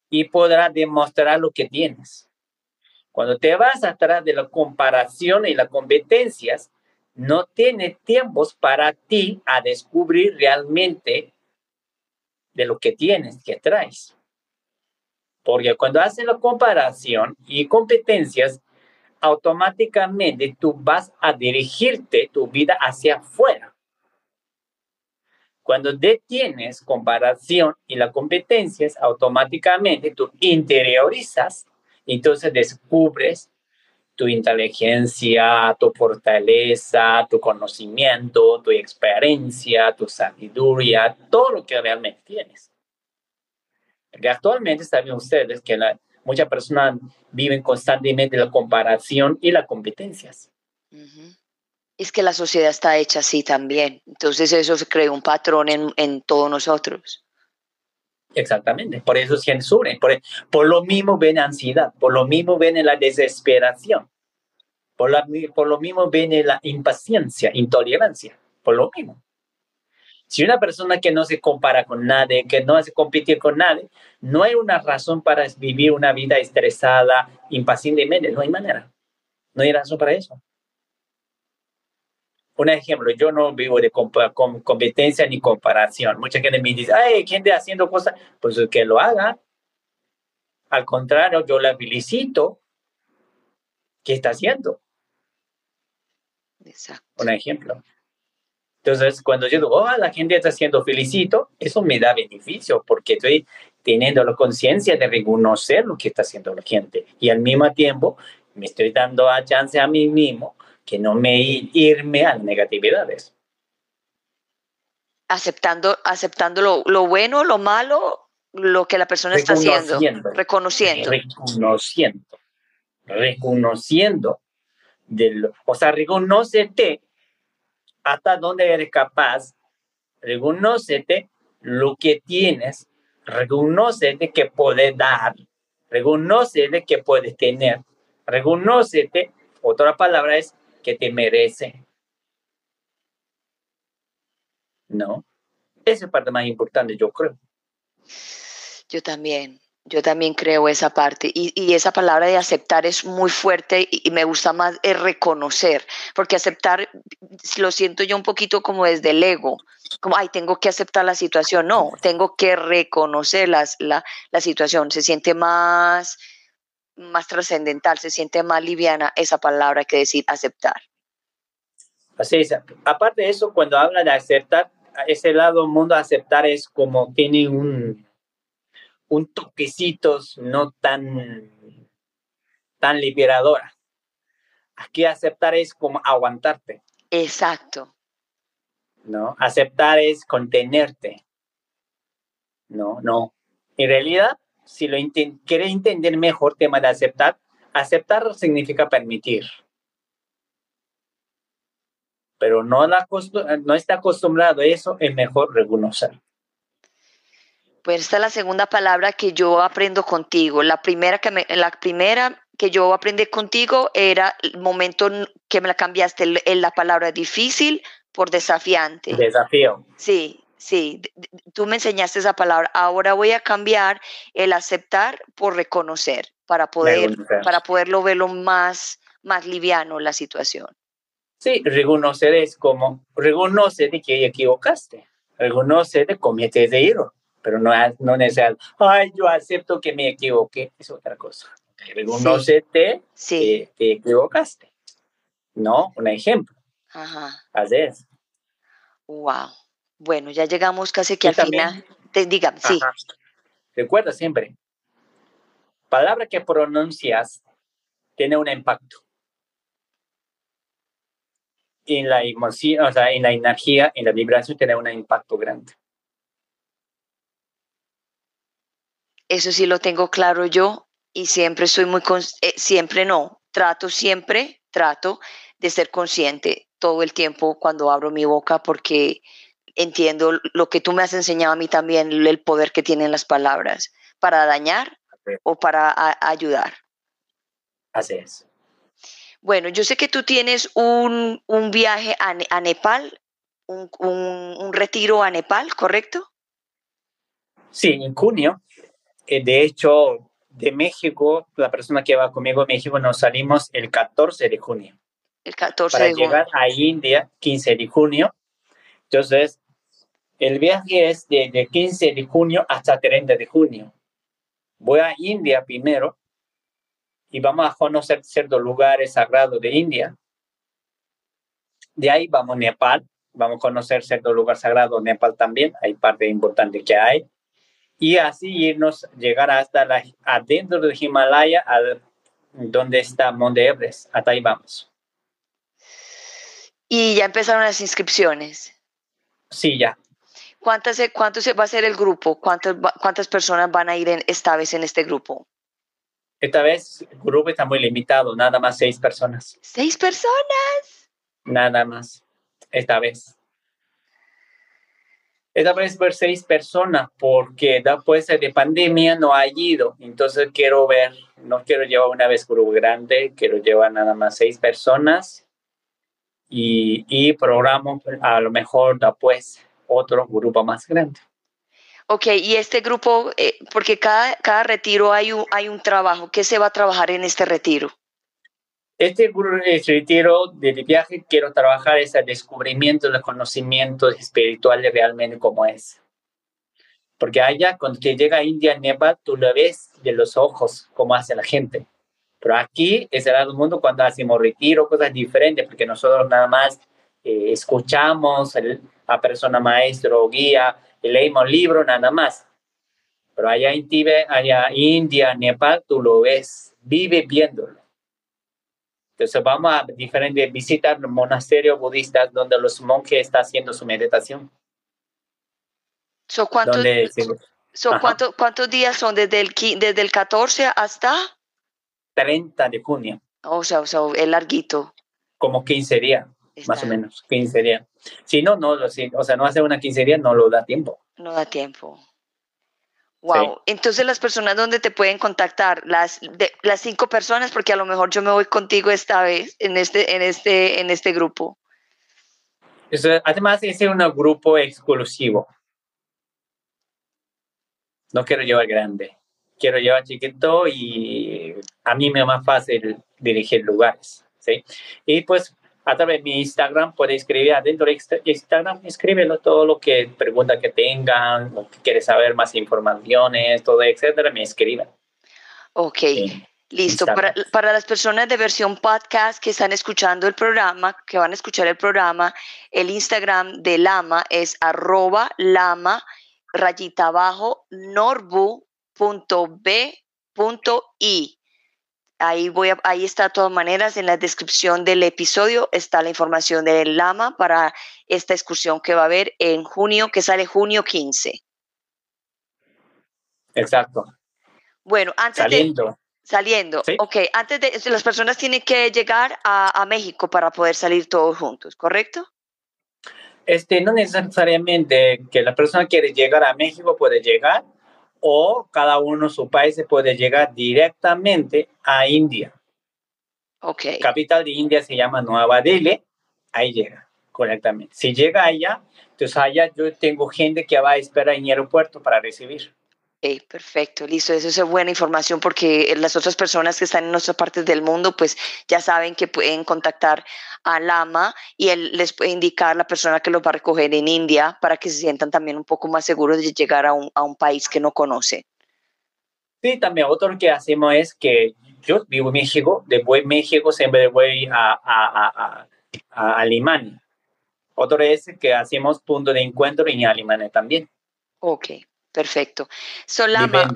Y podrás demostrar lo que tienes. Cuando te vas atrás de la comparación y las competencias, no tienes tiempos para ti a descubrir realmente de lo que tienes, que traes. Porque cuando haces la comparación y competencias, automáticamente tú vas a dirigirte tu vida hacia afuera. Cuando detienes comparación y las competencias, automáticamente tú interiorizas, entonces descubres tu inteligencia, tu fortaleza, tu conocimiento, tu experiencia, tu sabiduría, todo lo que realmente tienes. Porque actualmente saben ustedes que muchas personas viven constantemente la comparación y las competencias. Es que la sociedad está hecha así también. Entonces eso se crea un patrón en, en todos nosotros. Exactamente, por eso censuren, por, por lo mismo ven ansiedad, por lo mismo ven la desesperación, por, la, por lo mismo ven la impaciencia, intolerancia, por lo mismo. Si una persona que no se compara con nadie, que no hace competir con nadie, no hay una razón para vivir una vida estresada, impacientemente, no hay manera. No hay razón para eso. Un ejemplo, yo no vivo de competencia ni comparación. Mucha gente me dice, ay, gente haciendo cosas, pues que lo haga. Al contrario, yo la felicito. ¿Qué está haciendo? Exacto. Un ejemplo. Entonces, cuando yo digo, oh, la gente está haciendo felicito, eso me da beneficio porque estoy teniendo la conciencia de reconocer lo que está haciendo la gente. Y al mismo tiempo, me estoy dando a chance a mí mismo que no me irme a negatividades. Aceptando, aceptando lo, lo bueno, lo malo, lo que la persona está haciendo. Reconociendo. Reconociendo. Reconociendo. De o sea, reconocete hasta dónde eres capaz. Reconocete lo que tienes. Reconocete que puedes dar. Reconocete que puedes tener. Reconocete, otra palabra es que te merece. ¿No? Esa es parte más importante, yo creo. Yo también. Yo también creo esa parte y, esa palabra de aceptar es muy fuerte y, me gusta más es reconocer, porque aceptar lo siento yo un poquito como desde el ego, como, ay, tengo que aceptar la situación, no, tengo que reconocer las, la, la situación, se siente más, más trascendental, se siente más liviana esa palabra que decir aceptar. Así es, aparte de eso, cuando habla de aceptar, ese lado mundo aceptar es como tiene un un toquecito no tan, tan liberadora. Aquí aceptar es como aguantarte. Exacto. ¿No? Aceptar es contenerte. No, no. En realidad, si lo quieres entender mejor tema de aceptar, aceptar significa permitir. Pero no, la, no está acostumbrado a eso, es mejor reconocer. Pues esta es la segunda palabra que yo aprendo contigo. La primera que, me, la primera que yo aprendí contigo era el momento que me la cambiaste, en la palabra difícil por desafiante. Desafío. Sí, sí. Tú me enseñaste esa palabra. Ahora voy a cambiar el aceptar por reconocer para poder, para poderlo verlo más, más liviano la situación. Sí, reconocer es como reconocer de que equivocaste, reconocer de cometes de error pero no, no necesariamente, ay, yo acepto que me equivoqué, es otra cosa. Reconocete sí. que te equivocaste. ¿No? Un ejemplo. Ajá. Así es. Wow. Bueno, ya llegamos casi que al final. Te, digan, sí. Recuerda siempre, palabra que pronuncias tiene un impacto. En la emoción, o sea, en la energía, en la vibración tiene un impacto grande. Eso sí lo tengo claro yo y siempre estoy muy, eh, siempre no, trato siempre, trato de ser consciente todo el tiempo cuando abro mi boca porque entiendo lo que tú me has enseñado a mí también, el poder que tienen las palabras para dañar o para ayudar. Así es. Bueno, yo sé que tú tienes un, viaje a, Nepal, un, retiro a Nepal, ¿correcto? Sí, en junio. Eh, de hecho, de México, la persona que va conmigo a México, nos salimos el 14 de junio. El 14 para de junio. llegar a India 15 de junio. Entonces, el viaje es de 15 de junio hasta 30 de junio. Voy a India primero y vamos a conocer ciertos lugares sagrados de India. De ahí vamos a Nepal, vamos a conocer ciertos lugares sagrados de Nepal también, hay parte importante que hay. Y así irnos, llegar hasta la, adentro del Himalaya, donde está Monte Everest. Hasta ahí vamos. ¿Y ya empezaron las inscripciones? Sí, ya. ¿Cuántas, ¿Cuánto se va a ser el grupo? ¿Cuántas, ¿Cuántas personas van a ir en, esta vez en este grupo? Esta vez el grupo está muy limitado, nada más seis personas. ¿Seis personas? Nada más, esta vez. Esta vez ver seis personas porque después de pandemia no ha ido. Entonces quiero ver, no quiero llevar una vez grupo grande, quiero llevar nada más seis personas y, y programo a lo mejor después otro grupo más grande. Ok, y este grupo, eh, porque cada, cada retiro hay un, hay un trabajo, ¿qué se va a trabajar en este retiro? Este, este retiro de viaje quiero trabajar ese descubrimiento del conocimiento espiritual realmente como es. Porque allá, cuando te llega a India, Nepal, tú lo ves de los ojos, como hace la gente. Pero aquí es el lado mundo cuando hacemos retiro, cosas diferentes, porque nosotros nada más eh, escuchamos a persona maestro o guía, leímos libro nada más. Pero allá en Tíbet, allá India, Nepal, tú lo ves, vive viéndolo. Entonces vamos a diferentes, visitar monasterios budistas donde los monjes están haciendo su meditación. So, ¿cuántos, ¿cuántos días son desde el, desde el 14 hasta? 30 de junio. O sea, o sea, el larguito. Como 15 días más o menos, 15 días. Si no, no, o sea, no hace una 15 días no lo da tiempo. No da tiempo. Wow. Entonces las personas donde te pueden contactar, las de, las cinco personas, porque a lo mejor yo me voy contigo esta vez en este, en este, en este grupo. además es un grupo exclusivo. No quiero llevar grande, quiero llevar chiquito y a mí me es más fácil dirigir lugares, ¿sí? Y pues a través de mi Instagram, puede escribir adentro de Instagram, escríbelo todo lo que pregunta que tengan, o que quieres saber más informaciones, todo, etcétera, me escriben. Ok. Listo. Para, para, las personas de versión podcast que están escuchando el programa, que van a escuchar el programa, el Instagram de Lama es arroba lama rayita abajo norbu.b.i. Ahí, voy ahí está de todas maneras en la descripción del episodio está la información del Lama para esta excursión que va a haber en junio, que sale junio 15. Exacto. Bueno, antes saliendo. Saliendo, ok. Antes de, las personas tienen que llegar a, a, México para poder salir todos juntos, ¿correcto? Este, no necesariamente que la persona quiere llegar a México puede llegar, o cada uno su país puede llegar directamente a India. Ok. Capital de India se llama Nueva Delhi, ahí llega correctamente. Si llega allá, entonces allá yo tengo gente que va a esperar en el aeropuerto para recibir perfecto, listo. Eso es buena información porque las otras personas que están en otras partes del mundo, pues ya saben que pueden contactar a Lama y él les puede indicar la persona que los va a recoger en India para que se sientan también un poco más seguros de llegar a un, a un país que no conoce. Sí, también otro que hacemos es que yo vivo en México, de voy a México siempre voy a, a Alemania. Otro es que hacemos punto de encuentro en Alemania también. Ok. Perfecto. Solama,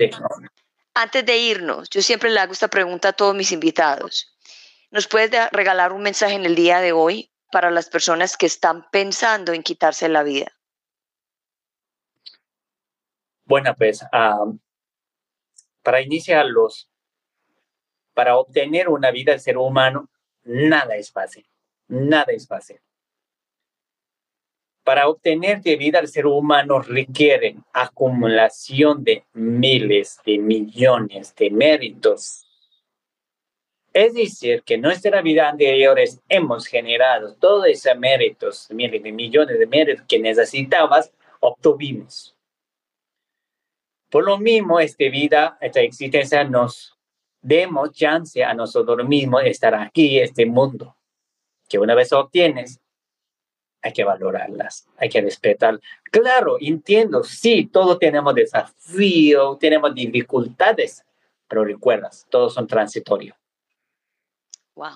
antes de irnos, yo siempre le hago esta pregunta a todos mis invitados. ¿Nos puedes regalar un mensaje en el día de hoy para las personas que están pensando en quitarse la vida? Bueno, pues para iniciarlos, para obtener una vida de ser humano, nada es fácil. Nada es fácil. Para obtener de vida el ser humano requiere acumulación de miles de millones de méritos. Es decir, que en nuestra vida anteriores hemos generado todos esos méritos, miles de millones de méritos que necesitabas, obtuvimos. Por lo mismo, esta vida, esta existencia nos demos chance a nosotros mismos de estar aquí, este mundo, que una vez obtienes, hay que valorarlas, hay que respetar. Claro, entiendo, sí, todos tenemos desafíos, tenemos dificultades, pero recuerdas, todos son transitorios. Wow.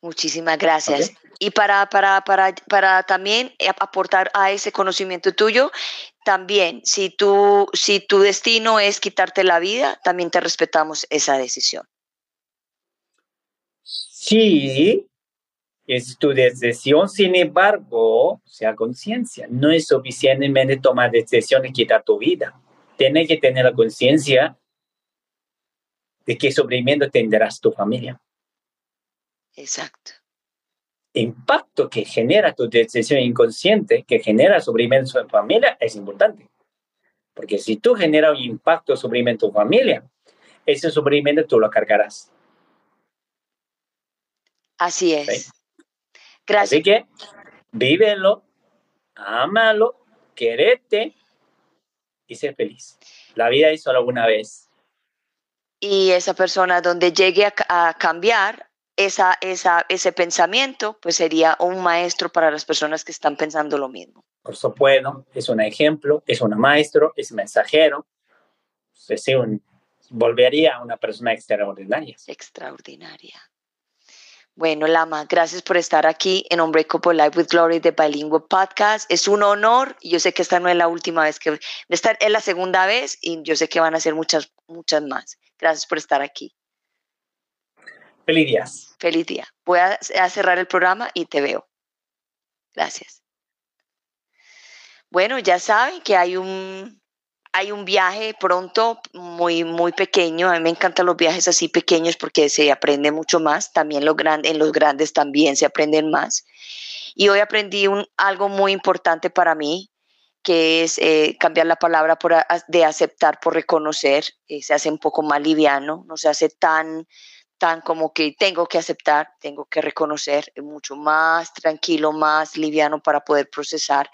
Muchísimas gracias. Y para, para, para, para también aportar a ese conocimiento tuyo, también, si, tú, si tu destino es quitarte la vida, también te respetamos esa decisión. Sí, es tu decisión, sin embargo, sea conciencia, no es suficientemente tomar decisiones y quitar tu vida. Tienes que tener la conciencia de qué sufrimiento tendrás tu familia. Exacto. Impacto que genera tu decisión inconsciente, que genera sufrimiento en tu familia, es importante. Porque si tú generas un impacto sufrimiento en tu familia, ese sufrimiento tú lo cargarás. Así es. Así que vívelo, ámalo, querete y sé feliz. La vida es solo una vez. Y esa persona donde llegue a, cambiar esa, esa, ese pensamiento, pues sería un maestro para las personas que están pensando lo mismo. Por supuesto, es un ejemplo, es un maestro, es mensajero, es un, volvería a una persona extraordinaria. Extraordinaria. Bueno, Lama, gracias por estar aquí en Unbreakable Life with Glory de Bilingual Podcast. Es un honor y yo sé que esta no es la última vez que esta es la segunda vez y yo sé que van a ser muchas, muchas más. Gracias por estar aquí. Feliz día. Feliz día. Voy a cerrar el programa y te veo. Gracias. Bueno, ya saben que hay un hay un viaje pronto muy, muy pequeño. A mí me encantan los viajes así pequeños porque se aprende mucho más. También los en los grandes también se aprenden más. Y hoy aprendí un, algo muy importante para mí, que es eh, cambiar la palabra por, de aceptar por reconocer. Eh, se hace un poco más liviano, no se hace tan tan como que tengo que aceptar, tengo que reconocer, mucho más tranquilo, más liviano para poder procesar.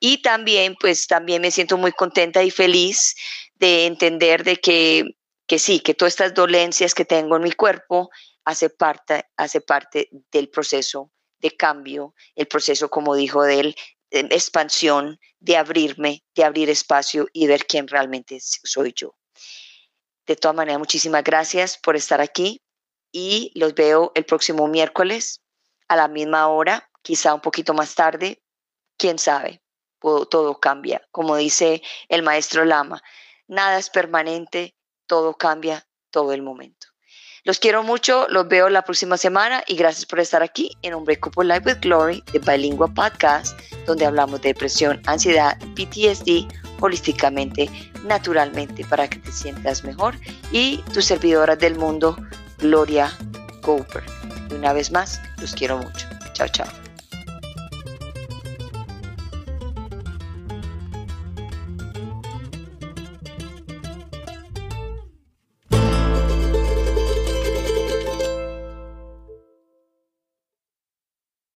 Y también, pues también me siento muy contenta y feliz de entender de que, que sí, que todas estas dolencias que tengo en mi cuerpo hace parte, hace parte del proceso de cambio, el proceso, como dijo de él, de expansión, de abrirme, de abrir espacio y ver quién realmente soy yo. De todas maneras, muchísimas gracias por estar aquí y los veo el próximo miércoles a la misma hora, quizá un poquito más tarde, quién sabe, todo cambia. Como dice el maestro Lama, nada es permanente, todo cambia todo el momento. Los quiero mucho, los veo la próxima semana y gracias por estar aquí en Un Breakup Life with Glory de Bilingua Podcast, donde hablamos de depresión, ansiedad, PTSD, holísticamente, naturalmente, para que te sientas mejor y tus servidoras del mundo Gloria Cooper. Y una vez más, los quiero mucho. Chao, chao.